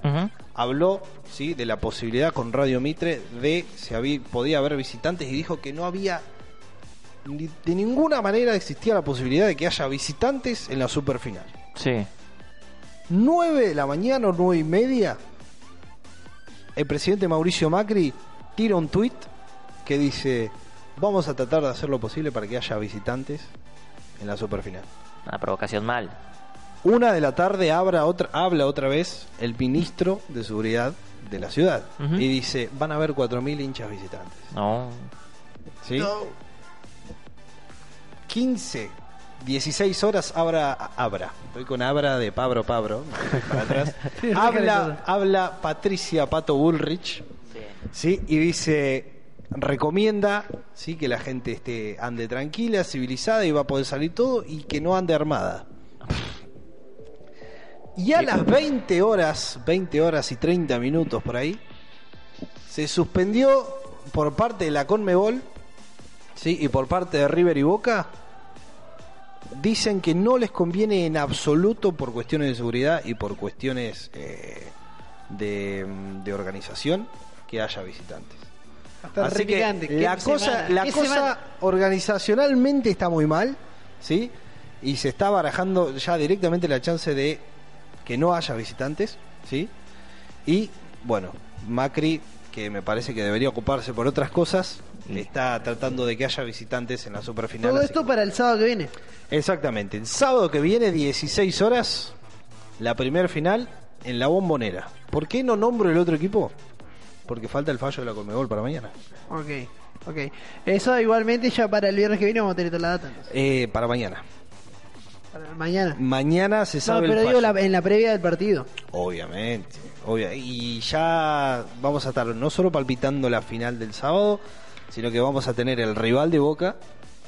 habló sí de la posibilidad con Radio Mitre de si había, podía haber visitantes y dijo que no había ni- de ninguna manera existía la posibilidad de que haya visitantes en la superfinal. Sí. 9 de la mañana o 9 y media, el presidente Mauricio Macri tira un tuit que dice, vamos a tratar de hacer lo posible para que haya visitantes en la superfinal. Una provocación mal. Una de la tarde habla otra, habla otra vez el ministro de Seguridad de la ciudad y dice, van a haber 4.000 hinchas visitantes. No. ¿Sí? 15, 16 horas abra, abra. Estoy con abra de Pablo Pablo. Para atrás. Sí, habla, habla Patricia Pato Bullrich. ¿sí? Y dice, recomienda ¿sí? que la gente esté ande tranquila, civilizada y va a poder salir todo y que no ande armada. Y a las 20 horas, 20 horas y 30 minutos por ahí, se suspendió por parte de la Conmebol ¿sí? y por parte de River y Boca. Dicen que no les conviene en absoluto por cuestiones de seguridad y por cuestiones eh, de, de organización que haya visitantes. Está Así que picante. ¿Qué la cosa, semana? la ¿Qué cosa semana? organizacionalmente está muy mal, ¿sí? Y se está barajando ya directamente la chance de que no haya visitantes, ¿sí? Y bueno, Macri, que me parece que debería ocuparse por otras cosas, está tratando de que haya visitantes en la superfinal. Todo esto que- para el sábado que viene. Exactamente. El sábado que viene, 16 horas, la primer final en la bombonera. ¿Por qué no nombro el otro equipo? Porque falta el fallo de la Conmebol para mañana. Ok, ok. Eso igualmente ya para el viernes que viene vamos a tener toda la data. Eh, para mañana. Mañana. Mañana se No, sabe pero el digo la- en la previa del partido. Obviamente. obvia- Y ya vamos a estar no solo palpitando la final del sábado, sino que vamos a tener el rival de Boca,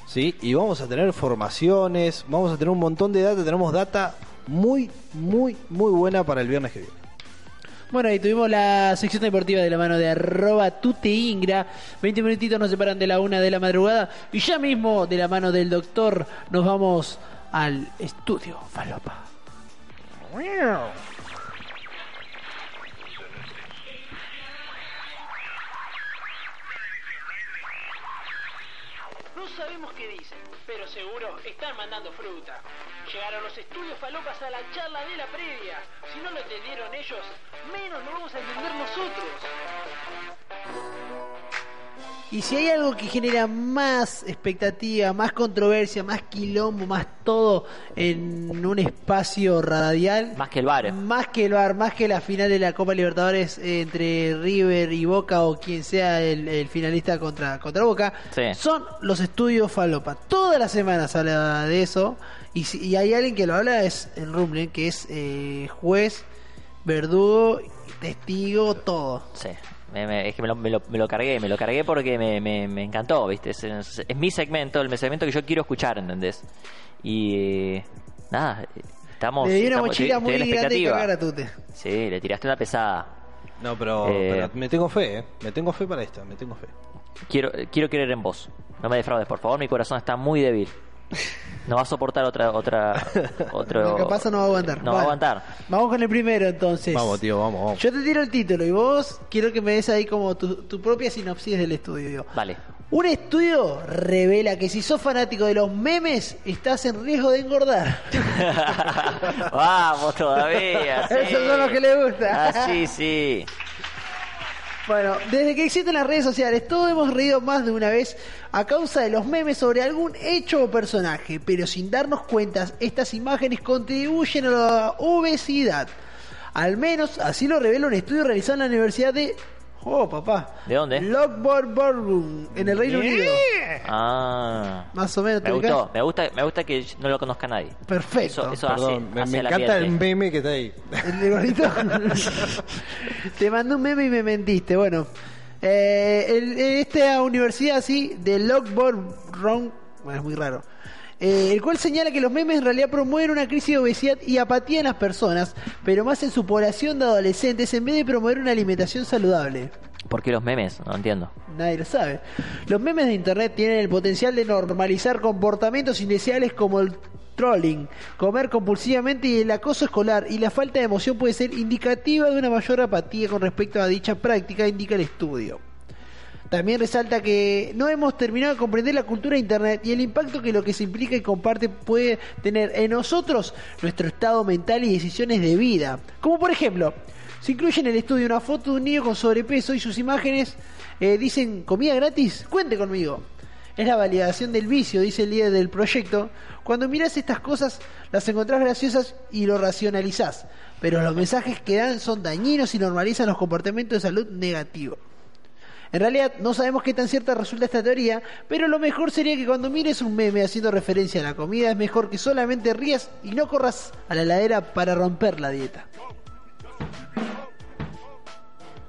¿sí? Y vamos a tener formaciones, vamos a tener un montón de data, tenemos data muy, muy, muy buena para el viernes que viene. Bueno, ahí tuvimos la sección deportiva de la mano de arroba tuteingra. 20 minutitos nos separan de la una de la madrugada. Y ya mismo, de la mano del doctor, nos vamos al estudio Falopa. No sabemos qué dicen, pero seguro están mandando fruta. Llegaron los estudios falopas a la charla de la previa. Si no lo entendieron ellos, menos lo vamos a entender nosotros. Y si hay algo que genera más expectativa, más controversia, más quilombo, más todo en un espacio radial, Más que el bar. más que el bar, más que la final de la Copa Libertadores entre River y Boca o quien sea el, el finalista contra, contra Boca, Sí. son los estudios Falopa. Todas las semanas se habla de eso. Y, si- y hay alguien que lo habla, es el Rumble, que es eh, juez, verdugo, testigo, todo. Sí. Me- me- es que me lo, me, lo, me lo cargué, me lo cargué porque me, me, me encantó, ¿viste? Es, es- es mi segmento, el segmento que yo quiero escuchar, ¿entendés? Y eh, nada, estamos. Le di una estamos- mochila estoy- muy grande y a Tute. Sí, le tiraste una pesada. No, pero, Eh. pero me tengo fe, ¿eh? Me tengo fe para esto, me tengo fe. Quiero, quiero creer en vos. No me defraudes, por favor. Mi corazón está muy débil. No va a soportar otra, otra, otro. Lo que pasa no va a aguantar. No va a aguantar. Vamos con el primero entonces. Vamos, tío, vamos, vamos. Yo te tiro el título y vos quiero que me des ahí como tu, tu propia sinopsis del estudio. Dale. Un estudio revela que si sos fanático de los memes, estás en riesgo de engordar. Vamos todavía. sí. Esos son los que le gusta. Ah, sí, sí. Bueno, desde que existen las redes sociales, todos hemos reído más de una vez a causa de los memes sobre algún hecho o personaje, pero sin darnos cuenta, estas imágenes contribuyen a la obesidad. Al menos así lo revela un estudio realizado en la Universidad de... Oh, papá. ¿De dónde? Lockwood en el Reino Unido. Ah. Más o menos. Me gustó, me gusta, me gusta que no lo conozca nadie. Perfecto. Eso, eso Perdón, hace, me, hace me encanta piel, el sí. meme que está ahí. El de gordito. Te mandé un meme y me mentiste. Bueno, eh, el- esta universidad así, de Lockboard Wrong, bueno, es muy raro. Eh, el cual señala que los memes en realidad promueven una crisis de obesidad y apatía en las personas, pero más en su población de adolescentes en vez de promover una alimentación saludable. ¿Por qué los memes? No entiendo. Nadie lo sabe. Los memes de internet tienen el potencial de normalizar comportamientos indeseables como el trolling, comer compulsivamente y el acoso escolar y la falta de emoción puede ser indicativa de una mayor apatía con respecto a dicha práctica, indica el estudio. También resalta que no hemos terminado de comprender la cultura de Internet y el impacto que lo que se implica y comparte puede tener en nosotros, nuestro estado mental y decisiones de vida. Como por ejemplo, se incluye en el estudio una foto de un niño con sobrepeso y sus imágenes eh, dicen comida gratis, cuente conmigo. Es la validación del vicio, dice el líder del proyecto. Cuando miras estas cosas, las encontrás graciosas y lo racionalizás. Pero los mensajes que dan son dañinos y normalizan los comportamientos de salud negativos. En realidad no sabemos qué tan cierta resulta esta teoría, pero lo mejor sería que cuando mires un meme haciendo referencia a la comida es mejor que solamente rías y no corras a la heladera para romper la dieta.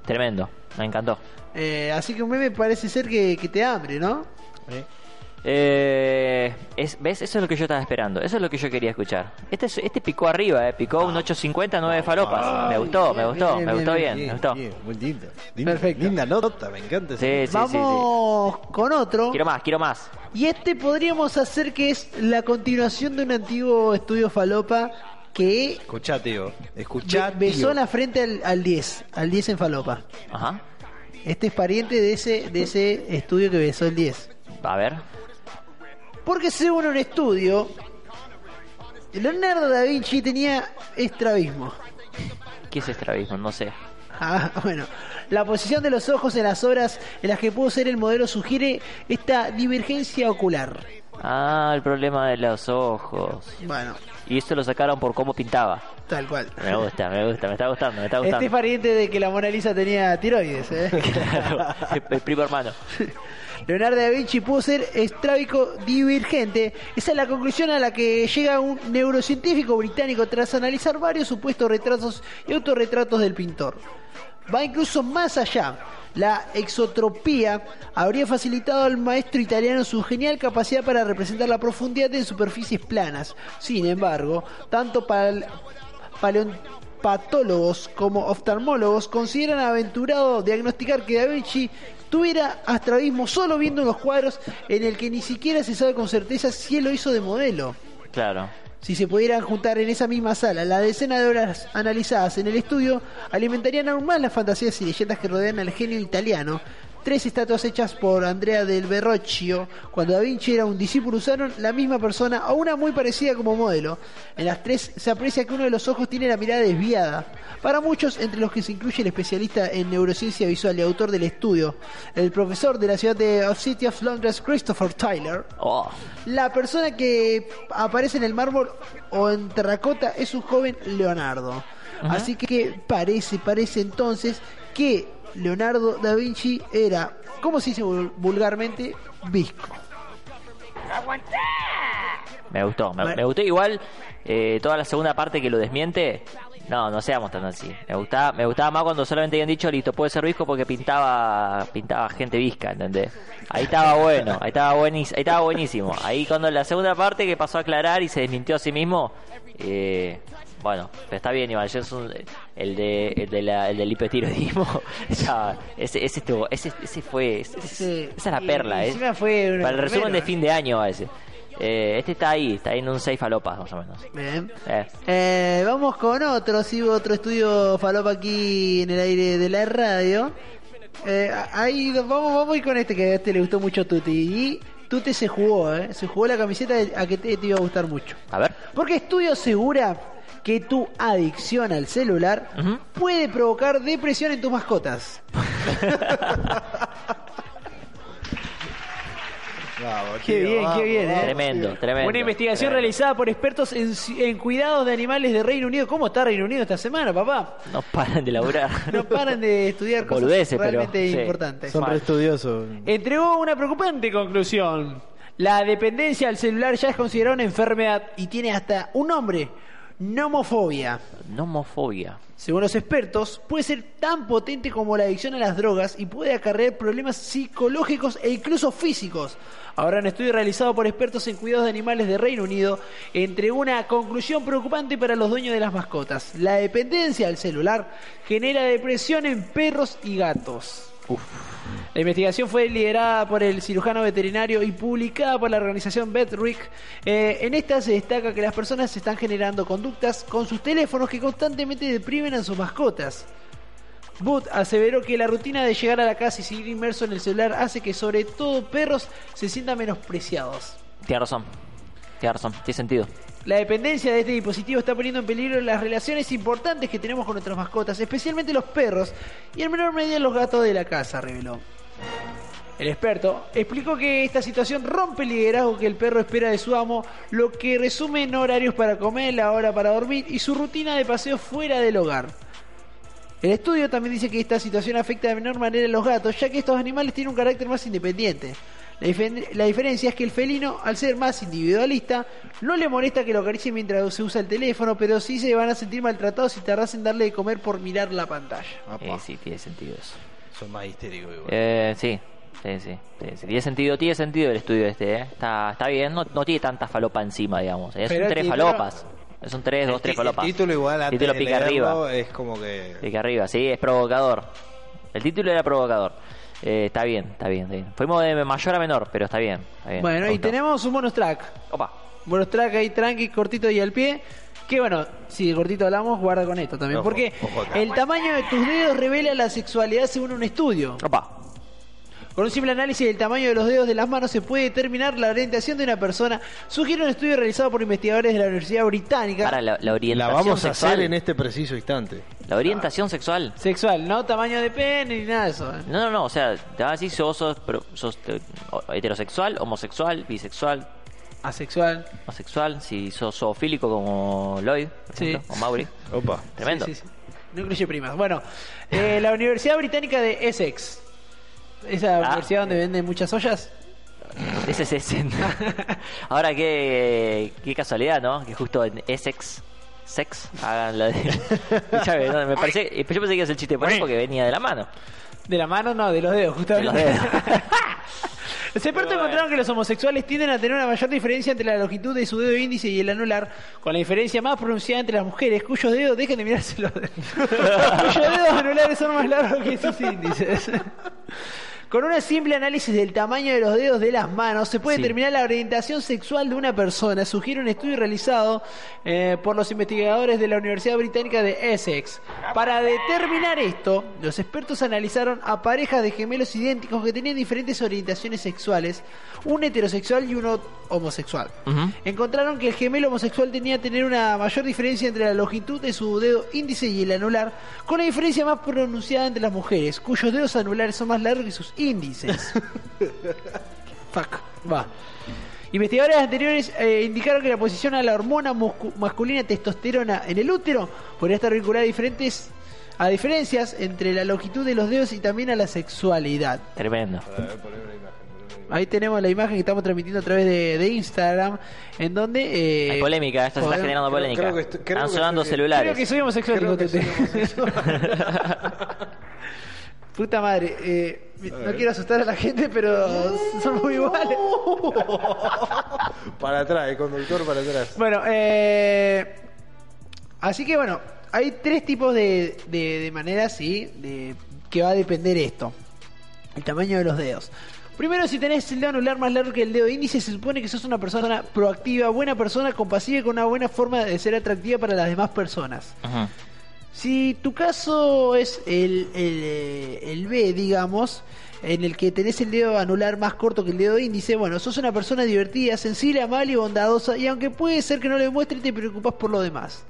Tremendo, me encantó. Eh, así que un meme parece ser que, que te hambre, ¿no? Eh, es, ¿Ves? Eso es lo que yo estaba esperando. Eso es lo que yo quería escuchar. Este, es- este picó arriba, eh. picó un 850, 9 falopas. Me gustó, me gustó, bien, me gustó bien, bien, me gustó. linda. Perfecto. Linda nota, me encanta. ese- Sí, sí, sí, sí. Vamos con otro. Quiero más, quiero más. Y este podríamos hacer que es la continuación de un antiguo estudio falopa que Escuchá, tío. Escuchá, besó tío. en la frente al, al 10, al 10 en falopa. Ajá. Este es pariente de ese, de ese estudio que besó el 10. A ver. Porque según un estudio, Leonardo da Vinci tenía estrabismo. ¿Qué es estrabismo? No sé. Ah, bueno, la posición de los ojos en las obras en las que pudo ser el modelo sugiere esta divergencia ocular. Ah, el problema de los ojos. Bueno, Y esto lo sacaron por cómo pintaba. tal cual. Me gusta, me gusta, me está gustando, me está Este es gustando. pariente de que la Mona Lisa tenía tiroides, ¿eh? Claro, el primo hermano. Leonardo da Vinci pudo ser estrábico divergente. Esa es la conclusión a la que llega un neurocientífico británico tras analizar varios supuestos retratos y autorretratos del pintor. Va incluso más allá. La exotropía habría facilitado al maestro italiano su genial capacidad para representar la profundidad en superficies planas. Sin embargo, tanto para el paleon- patólogos como oftalmólogos consideran aventurado diagnosticar que Da Vinci tuviera astrabismo solo viendo los cuadros en el que ni siquiera se sabe con certeza si él lo hizo de modelo. Claro. Si se pudieran juntar en esa misma sala la decena de horas analizadas en el estudio, alimentarían aún más las fantasías y leyendas que rodean al genio italiano. Tres estatuas hechas por Andrea del Verrocchio, cuando Da Vinci era un discípulo, usaron la misma persona o una muy parecida como modelo. En las tres se aprecia que uno de los ojos tiene la mirada desviada. Para muchos, entre los que se incluye el especialista en neurociencia visual y autor del estudio, el profesor de la ciudad de City of Londres, Christopher Tyler, Oh, la persona que aparece en el mármol o en terracota es un joven Leonardo. Así que parece, parece entonces que Leonardo da Vinci era, como se dice vul- vulgarmente, visco. me gustó. Me, Bueno. me gustó igual eh, toda la segunda parte que lo desmiente. No, no seamos tan así. Me gustaba, me gustaba más cuando solamente habían dicho, listo, puede ser visco porque pintaba pintaba gente visca, ¿entendés? Ahí estaba bueno, ahí estaba, buenis, ahí estaba buenísimo. Ahí cuando la segunda parte que pasó a aclarar y se desmintió a sí mismo, eh, bueno, pero está bien igual, yo el de el, de la, el del hipotiroidismo, ya, ese, ese, estuvo, ese, ese fue, ese- Ese- esa es la y perla, ¿eh? fue Para el resumen de fin de año a ese. Eh, este está ahí, está ahí en un 6 falopas más o menos. Bien. Eh. Eh, vamos con otro, sí, otro estudio falopa aquí en el aire de la radio. Ahí vamos, vamos a ir con este que a este le gustó mucho a Tuti. Y Tuti se jugó, ¿eh? Se jugó la camiseta a que te, te iba a gustar mucho. A ver. Porque estudio asegura que tu adicción al celular puede provocar depresión en tus mascotas. Qué bien, vamos, qué bien, ¿eh? Tremendo, tremendo. Una investigación tremendo. realizada por expertos en, en cuidados de animales de Reino Unido. ¿Cómo está Reino Unido esta semana, papá? No paran de laburar. No paran de estudiar cosas Boludeces, pero, realmente sí. importantes. Son re estudiosos. Entregó una preocupante conclusión. La dependencia al celular ya es considerada una enfermedad y tiene hasta un nombre, nomofobia. Nomofobia. Según los expertos, puede ser tan potente como la adicción a las drogas y puede acarrear problemas psicológicos e incluso físicos. Ahora, un estudio realizado por expertos en cuidados de animales de Reino Unido entregó una conclusión preocupante para los dueños de las mascotas. La dependencia al celular genera depresión en perros y gatos. La investigación fue liderada por el cirujano veterinario y publicada por la organización VetRick. Eh, en esta se destaca que las personas están generando conductas con sus teléfonos que constantemente deprimen a sus mascotas. Booth aseveró que la rutina de llegar a la casa y seguir inmerso en el celular hace que sobre todo perros se sientan menospreciados. Tiene razón. Tiene sentido. La dependencia de este dispositivo está poniendo en peligro las relaciones importantes que tenemos con nuestras mascotas, especialmente los perros y en menor medida los gatos de la casa, reveló. El experto explicó que esta situación rompe el liderazgo que el perro espera de su amo, lo que resume en horarios para comer, la hora para dormir y su rutina de paseo fuera del hogar. El estudio también dice que esta situación afecta de menor manera a los gatos, ya que estos animales tienen un carácter más independiente. La, diferencia es que el felino, al ser más individualista, no le molesta que lo acaricie mientras se usa el teléfono, pero sí se van a sentir maltratados si tardas en darle de comer por mirar la pantalla. Eh, sí, tiene sentido eso. Son más histéricos igual. Eh, sí. Sí, sí, sí, sí. Tiene sentido, tiene sentido el estudio este, ¿eh? Está, está bien, no, no tiene tanta falopa encima, digamos. ¿eh? Son Pero tres falopas. Son tres, dos, tres ti- el falopas. título igual antes Título pica arriba. es como que... Pica arriba, sí, es provocador. El título era provocador. Eh, está bien, está bien, está bien. Fuimos de mayor a menor, pero está bien. está bien. Bueno, y tenemos un bonus track. Opa. Bonus track ahí tranqui, cortito y al pie. Que bueno, si de cortito hablamos, guarda con esto también. Ojo, porque ojo el tamaño de tus dedos revela la sexualidad según un estudio. Opa. Con un simple análisis del tamaño de los dedos de las manos se puede determinar la orientación de una persona. Sugiere un estudio realizado por investigadores de la Universidad Británica. Para la, la La orientación vamos a sexual. hacer en este preciso instante. La orientación sexual. Sexual, no tamaño de pene ni nada de eso. ¿eh? No, no, no, o sea, te vas a decir si vos sos, pero sos eh, heterosexual, homosexual, bisexual, Asexual. asexual, si sos zoofílico como Lloyd, por Sí. ejemplo, o Mauri. Opa. Tremendo. Sí, sí, sí. No incluye primas. Bueno, eh, la Universidad Británica de Essex. Esa Ah. universidad donde venden muchas ollas. Ese es ese. Ahora qué, qué casualidad, ¿no? Que justo en Essex, sex, hagan la de... ¿no? me parece, yo pensé que iba a ser el chiste por eso porque venía de la mano. De la mano, no, de los dedos, De justamente. los dedos. Los expertos encontraron que los homosexuales tienden a tener una mayor diferencia entre la longitud de su dedo índice y el anular, con la diferencia más pronunciada entre las mujeres, cuyos dedos, dejen de mirarse los dedos, cuyos dedos anulares son más largos que sus índices. Con un simple análisis del tamaño de los dedos de las manos se puede Sí. determinar la orientación sexual de una persona, sugiere un estudio realizado eh, por los investigadores de la Universidad Británica de Essex. Para determinar esto, los expertos analizaron a parejas de gemelos idénticos que tenían diferentes orientaciones sexuales, un heterosexual y uno homosexual. Encontraron que el gemelo homosexual tenía tener una mayor diferencia entre la longitud de su dedo índice y el anular, con una diferencia más pronunciada entre las mujeres, cuyos dedos anulares son más largos que sus índices. Fuck, va. Investigadores anteriores eh, indicaron que la posición a la hormona masculina testosterona en el útero podría estar vinculada a diferentes a diferencias entre la longitud de los dedos y también a la sexualidad. Tremendo. Ahí tenemos la imagen que estamos transmitiendo a través de, de Instagram, en donde... eh, Hay polémica, esto se está generando creo- polémica. creo que estoy- creo Están que sonando estoy- celulares. Creo que soy homosexual. Creo dijo que soy Tete. homosexual. Puta madre, eh, no quiero asustar a la gente, pero son muy iguales. para atrás, el conductor para atrás. Bueno, eh, así que bueno, hay tres tipos de, de, de maneras, sí, de que va a depender esto. El tamaño de los dedos. Primero, si tenés el dedo anular más largo que el dedo índice, se supone que sos una persona proactiva, buena persona, compasiva y con una buena forma de ser atractiva para las demás personas. Ujú. Si tu caso es el, el, eh, el B, digamos, en el que tenés el dedo anular más corto que el dedo índice, bueno, sos una persona divertida, sensible, amable y bondadosa, y aunque puede ser que no lo demuestre, te preocupas por lo demás.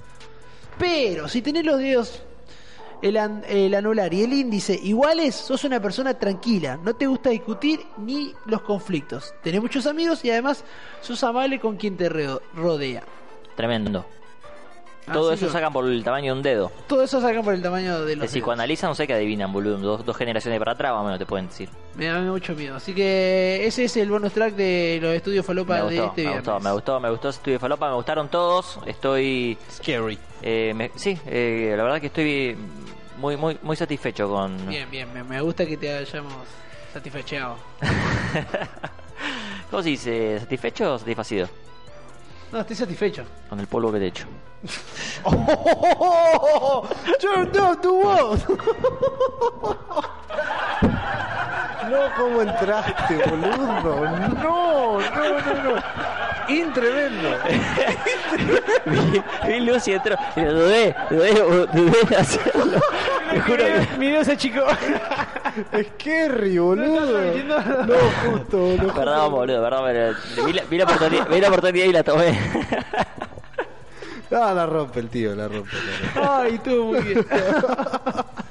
Pero si tenés los dedos, el, an- el anular y el índice iguales, sos una persona tranquila, no te gusta discutir ni los conflictos. Tenés muchos amigos y además sos amable con quien te rodea. Tremendo. Todo Así eso que- sacan por el tamaño de un dedo. Todo eso sacan por el tamaño de los dedos. psicoanalizan, no sé qué adivinan, boludo. Dos, dos generaciones para atrás, más o menos te pueden decir. Me da mucho miedo. Así que ese es el bonus track de los estudios Falopa Me de gustó, este me viernes. gustó, me gustó, me gustó ese estudio falopa, me gustaron todos. Estoy. Scary. eh, me- sí, eh, la verdad que estoy muy, muy, muy satisfecho con. Bien, bien, me, me gusta que te hayamos satisfecheado. ¿Cómo se dice? ¿Satisfecho o satisfacido? No, estoy satisfecho. Con el polvo que te echo. Turn down the wall. No, ¿cómo entraste, boludo? No, no, no, no. Intremendo. vi, vi Lucy entró dudé, dudé, dudé en hacerlo. Te juro que. Mi dedo se achicó. Es Kerry, boludo. No, justo, no. Perdón, boludo, perdón, pero vi la, vi la oportunidad, vi la oportunidad y la tomé. Ah, la rompe el tío, la rompe. la rompe. Ay, estuvo muy bien.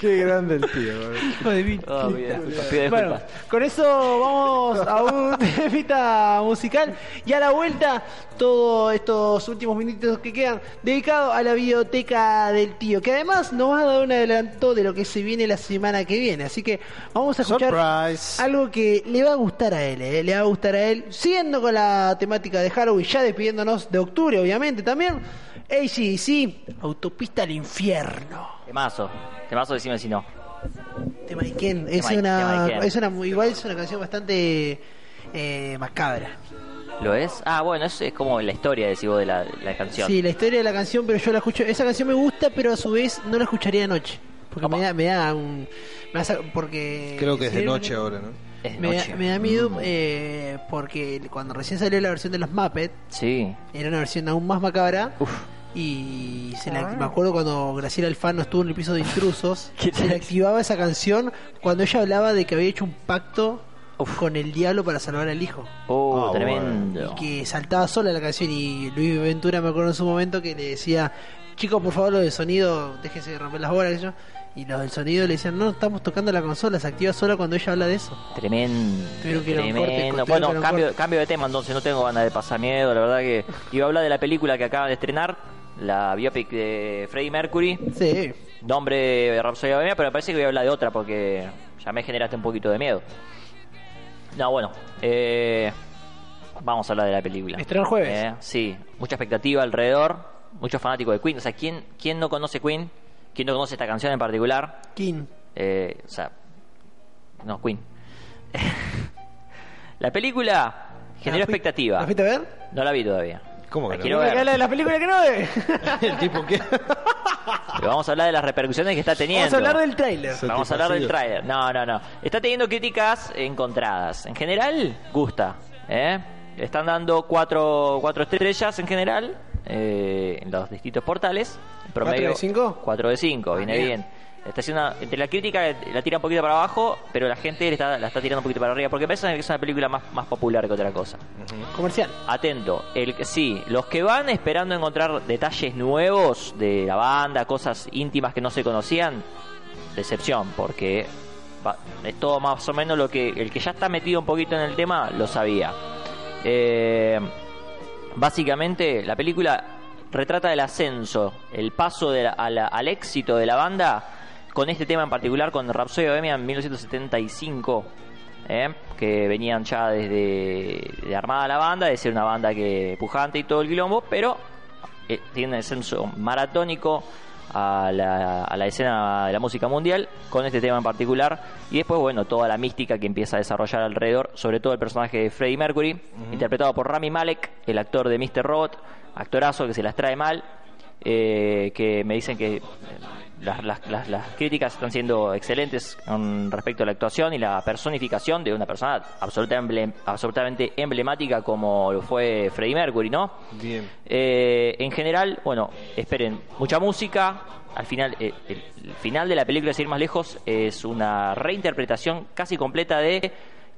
Qué grande el tío, boludo. Hijo de mí. Oh, bien, pido Bueno, con eso vamos a un temita musical y a la vuelta todos estos últimos minutos que quedan dedicados a la biblioteca del tío, que además nos va a dar un adelanto de lo que se viene la semana que viene. Así que vamos a escuchar Surprise. algo que le va a gustar a él, ¿eh? le va a gustar a él, siguiendo con la temática de Halloween, ya despidiéndonos de octubre, obviamente también. ACDC, Autopista al Infierno. Temazo, temazo, decime si no. Tema de Ken. Es Tema de- tema una, de Ken. es una, igual es una canción bastante eh, macabra. ¿Lo es? Ah, bueno, es, es como la historia, decís vos, de la, la canción. Sí, la historia de la canción, pero yo la escucho. Esa canción me gusta, pero a su vez no la escucharía de noche. Porque me da, me da un. Me da sa- porque. Creo que es de noche ahora, ¿no? Es Me, da- noche. me da miedo Mm. eh, porque cuando recién salió la versión de los Muppets, Sí. era una versión aún más macabra. Uf. Y se la- me acuerdo cuando Graciela Alfano estuvo en el piso de intrusos, ¿Qué se le activaba esa canción cuando ella hablaba de que había hecho un pacto Uf. con el diablo para salvar al hijo. Oh, Ah, tremendo. Y que saltaba sola la canción y Luis Ventura me acuerdo en su momento que le decía, chicos por favor lo del sonido, déjense de romper las bolas, yo. y los del sonido le decían, no, estamos tocando la consola, se activa sola cuando ella habla de eso. Tremendo. Tuvieron que corte, tremendo. tuvieron Bueno, cambio, corte. cambio de tema, entonces no tengo ganas de pasar miedo. La verdad que iba a hablar de la película que acaban de estrenar, la biopic de Freddie Mercury, Sí, nombre de Rhapsody Bohemia, pero me parece que voy a hablar de otra porque ya me generaste un poquito de miedo. No, bueno, eh, vamos a hablar de la película. Estreno el jueves. Eh, sí, mucha expectativa alrededor, muchos fanáticos de Queen. O sea, ¿quién, quién no conoce Queen? ¿Quién no conoce esta canción en particular? King. Eh, o sea, no, Queen. La película generó ¿La fui- expectativa. ¿La fuiste a ver? No la vi todavía. ¿Cómo que La no? quiero ¿La ver. habla de la película que no ve? El tipo que. Pero vamos a hablar de las repercusiones que está teniendo. Vamos a hablar del tráiler. Vamos a hablar del tráiler. No, no, no. Está teniendo críticas encontradas. En general, gusta. ¿eh? Le Están dando cuatro, cuatro estrellas en general eh, en los distintos portales. En ¿Cuatro de cinco? 4 de 5, viene bien. bien. Está haciendo una- entre la crítica la tira un poquito para abajo, pero la gente le está- la está tirando un poquito para arriba porque piensan que es una película más, más popular que otra cosa. Comercial. Atento, el que- sí, los que van esperando encontrar detalles nuevos de la banda, cosas íntimas que no se conocían, decepción, porque va- es todo más o menos lo que el que ya está metido un poquito en el tema lo sabía. Eh, básicamente, la película retrata el ascenso, el paso de la- la- al éxito de la banda con este tema en particular, con Rhapsody Bohemia en 1975. ¿eh? que venían ya desde de armada la banda, de ser una banda que pujante y todo el quilombo, pero eh, tiene un ascenso maratónico a la, a la escena de la música mundial con este tema en particular y después bueno toda la mística que empieza a desarrollar alrededor sobre todo el personaje de Freddie Mercury interpretado por Rami Malek el actor de Mr. Robot actorazo que se las trae mal eh, que me dicen que las, las- las- las críticas están siendo excelentes con respecto a la actuación y la personificación de una persona absolutamente, emblem- absolutamente emblemática como lo fue Freddie Mercury, ¿no? Bien. Eh, en general, bueno, esperen mucha música. Al final, eh, el, el final de la película, sin ir más lejos, es una reinterpretación casi completa de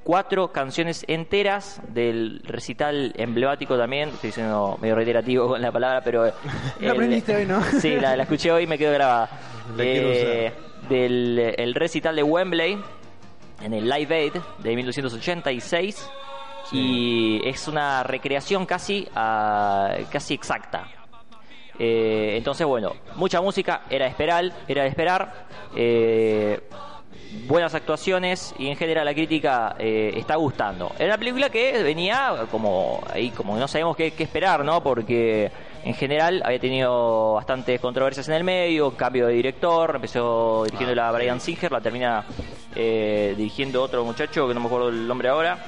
cuatro canciones enteras del recital emblemático también. Estoy siendo medio reiterativo con la palabra, pero. eh, La el- aprendiste hoy, ¿no? Sí, la, la escuché hoy y me quedó grabada. Eh, del el recital de Wembley en el Live Aid de 1986 y es una recreación casi ah, casi exacta. Eh, entonces bueno, mucha música era de esperar, era de esperar. eh, buenas actuaciones y en general la crítica eh, está gustando. Era una película que venía como ahí como no sabemos qué, qué esperar, ¿no? Porque en general había tenido bastantes controversias en el medio, cambio de director, empezó dirigiendo a Brian Singer, la termina eh, dirigiendo otro muchacho que no me acuerdo el nombre ahora.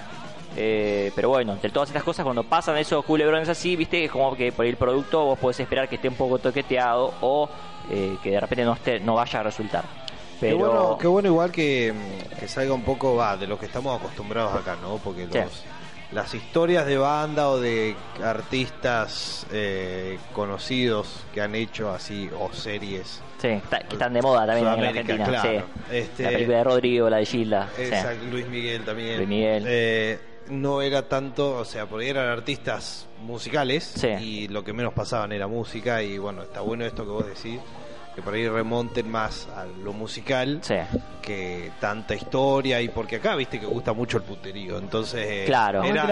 Eh, pero bueno, entre todas estas cosas, cuando pasan esos culebrones así, viste, es como que por el producto vos podés esperar que esté un poco toqueteado o eh, que de repente no, esté, no vaya a resultar. Pero Qué, bueno, qué bueno igual que, que salga un poco va de lo que estamos acostumbrados acá, ¿no? Porque Sí. los, las historias de banda o de artistas eh, conocidos que han hecho así o series Sí, que están de moda también en Argentina. claro. sí. Este- La película de Rodrigo, la de Gilda. sí. Luis Miguel también. Luis Miguel. Eh, no era tanto, o sea, por ahí eran artistas musicales Sí. y lo que menos pasaban era música y bueno, está bueno esto que vos decís, que por ahí remonten más a lo musical Sí. que tanta historia y porque acá viste que gusta mucho el puterío, entonces eh, Claro. era,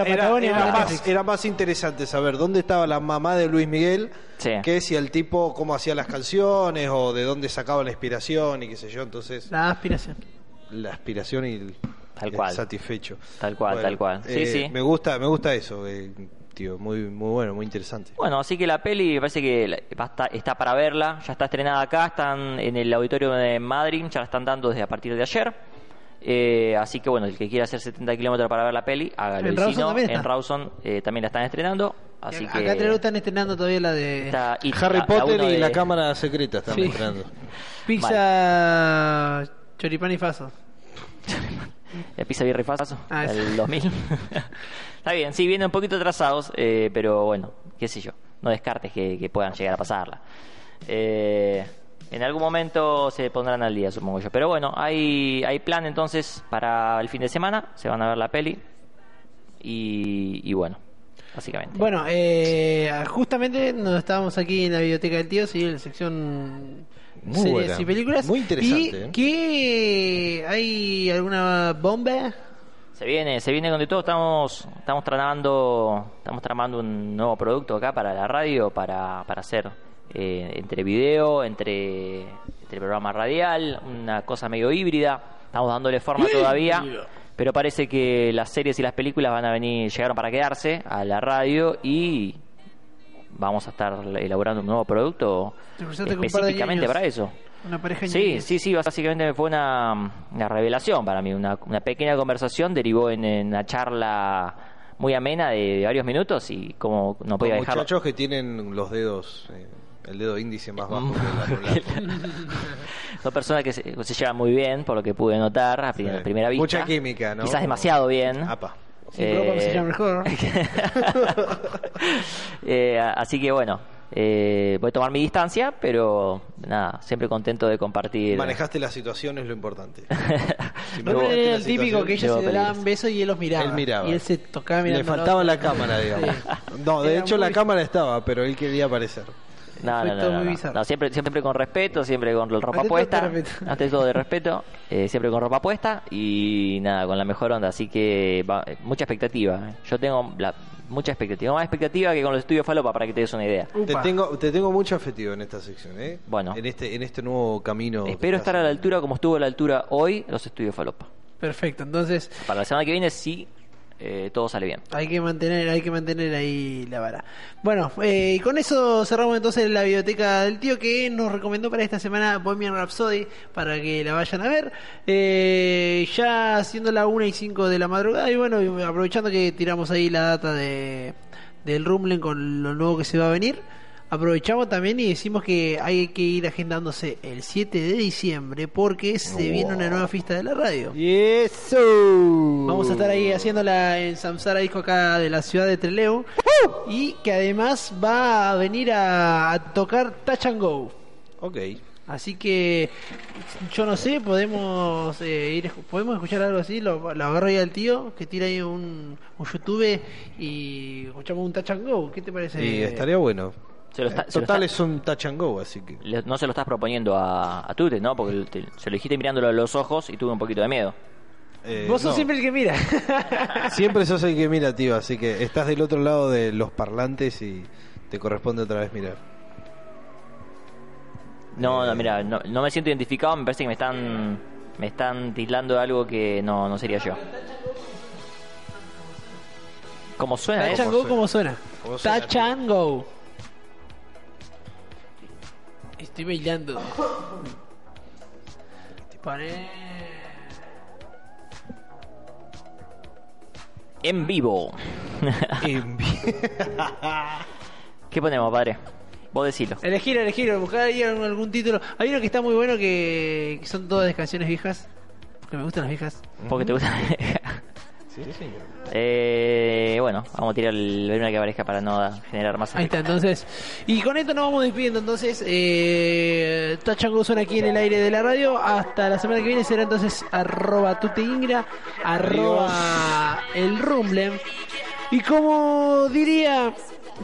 más, era más interesante saber dónde estaba la mamá de Luis Miguel Sí. que si el tipo cómo hacía las canciones o de dónde sacaba la inspiración y qué sé yo, entonces La aspiración. la aspiración y el, Tal el cual. satisfecho. Tal cual, tal cual. Sí, eh, sí. Me gusta, me gusta eso, eh, tío, muy, muy bueno, muy interesante. Bueno, así que la peli me parece que la- va a estar- está para verla, ya está estrenada acá, están en el auditorio de Madrid, ya la están dando desde a partir de ayer. Eh, así que bueno, el que quiera hacer 70 kilómetros para ver la peli, hágalo. En Y si Rawson no, también está. en Rawson eh, también la están estrenando. Así Acá que en Trelew están estrenando todavía la de está It, Harry la- Potter y de- la cámara secreta están Sí. entrando. pizza choripán y faso. La pizza Birri Faso, Ah, del 2000. Está bien, sí, vienen un poquito atrasados, eh, pero bueno, qué sé yo. No descartes que, que puedan llegar a pasarla. Eh, en algún momento se pondrán al día, supongo yo. Pero bueno, hay, hay plan entonces para el fin de semana. Se van a ver la peli. Y, y bueno, básicamente. Bueno, eh, justamente nos estábamos aquí en la biblioteca del tío, sí, en la sección Muy series buena, y películas. muy interesante, ¿Y eh. qué hay alguna bomba? Se viene, se viene con de todo. Estamos, estamos tramando, estamos tramando un nuevo producto acá para la radio, para, para hacer eh, entre video, entre, entre programa radial, una cosa medio híbrida. Estamos dándole forma todavía, pero parece que las series y las películas van a venir, llegaron para quedarse a la radio y vamos a estar elaborando un nuevo producto específicamente para eso. Una pareja Sí, sí, sí, básicamente fue una, una revelación para mí. Una, una pequeña conversación derivó en, en una charla muy amena de, de varios minutos y como no podía Con dejarlo. muchachos que tienen los dedos, eh, el dedo índice más bajo que el anular. Personas que se, se llevan muy bien, por lo que pude notar a Sí. a primera vista. Mucha química, ¿no? Quizás demasiado bien. Apa. Sí, Eh, mejor. Eh, así que bueno, eh, voy a tomar mi distancia, pero nada, siempre contento de compartir. Manejaste la situación es lo importante. Si No, era la el típico que ellos se daban besos y él los miraba. Él miraba. Y él se tocaba Le mirando. faltaba la cámara, digamos. No, de Era hecho la muy- cámara estaba, pero él quería aparecer. No, Fue no, no, todo no, muy no. bizarro. No, siempre, siempre con respeto, siempre con ropa Ante puesta. de respeto. Ante todo de respeto, eh, siempre con ropa puesta y nada, con la mejor onda. Así que va- eh, mucha expectativa. eh. Yo tengo la, mucha expectativa, más expectativa que con los estudios Falopa para que te des una idea. Te tengo, te tengo mucho afectivo en esta sección, ¿eh? Bueno. En este, en este nuevo camino. Espero estar a la altura como estuvo a la altura hoy los estudios Falopa. Perfecto, entonces Para la semana que viene sí, eh, todo sale bien. hay que mantener, hay que mantener ahí la vara. Bueno, eh, y con eso cerramos entonces la biblioteca del tío que nos recomendó para esta semana Bohemian Rhapsody para que la vayan a ver. Eh, ya siendo la 1 y 5 de la madrugada y bueno, aprovechando que tiramos ahí la data de del Rumblen con lo nuevo que se va a venir. Aprovechamos también y decimos que hay que ir agendándose el 7 de diciembre porque se viene una nueva fiesta de la radio. Y eso. Vamos a estar ahí haciéndola en Samsara Disco acá de la ciudad de Trelew. Y que además va a venir a, a tocar Touch and Go. Ok. Así que yo no sé, podemos eh, ir, podemos escuchar algo así, lo, lo agarro ahí al tío que tira ahí un, un YouTube y escuchamos un Touch and Go. ¿Qué te parece? Y estaría bueno. Se lo está- Eh, se lo Total está- es un touch and go, así que. Le- No se lo estás proponiendo a, a Tute, ¿no? Porque te- se lo dijiste mirándolo a los ojos y tuve un poquito de miedo. eh, Vos sos no. siempre el que mira. Siempre sos el que mira, tío, así que estás del otro lado de los parlantes y te corresponde otra vez mirar. No, Eh. no, mira, no, no me siento identificado, me parece que me están me están tildando de algo que no, no sería yo. ¿Cómo suena Touch eso? and Go, ¿cómo suena? ¿Cómo Estoy bailando. Te pone... En vivo. ¿Qué ponemos, padre? Vos decilo. Elegir, elegir, buscar ahí algún, título. Hay uno que está muy bueno que, que son todas canciones viejas. Porque me gustan las viejas. Porque te gusta. Sí, señor. eh, bueno, vamos a tirar el una que aparezca para no generar más Ahí está, entonces. Y con esto nos vamos despidiendo. Entonces, eh, Touch and Go suena aquí en el aire de la radio. Hasta la semana que viene será entonces arroba tuteingra, arroba el rumble. Y como diría,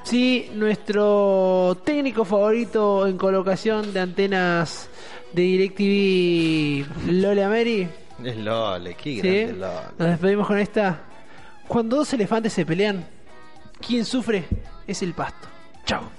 sí, nuestro técnico favorito en colocación de antenas de DirecTV, Lola Mary. Es Lole, qué ¿sí? grande Lole. Nos despedimos con esta. Cuando dos elefantes se pelean, quien sufre es el pasto. Chao.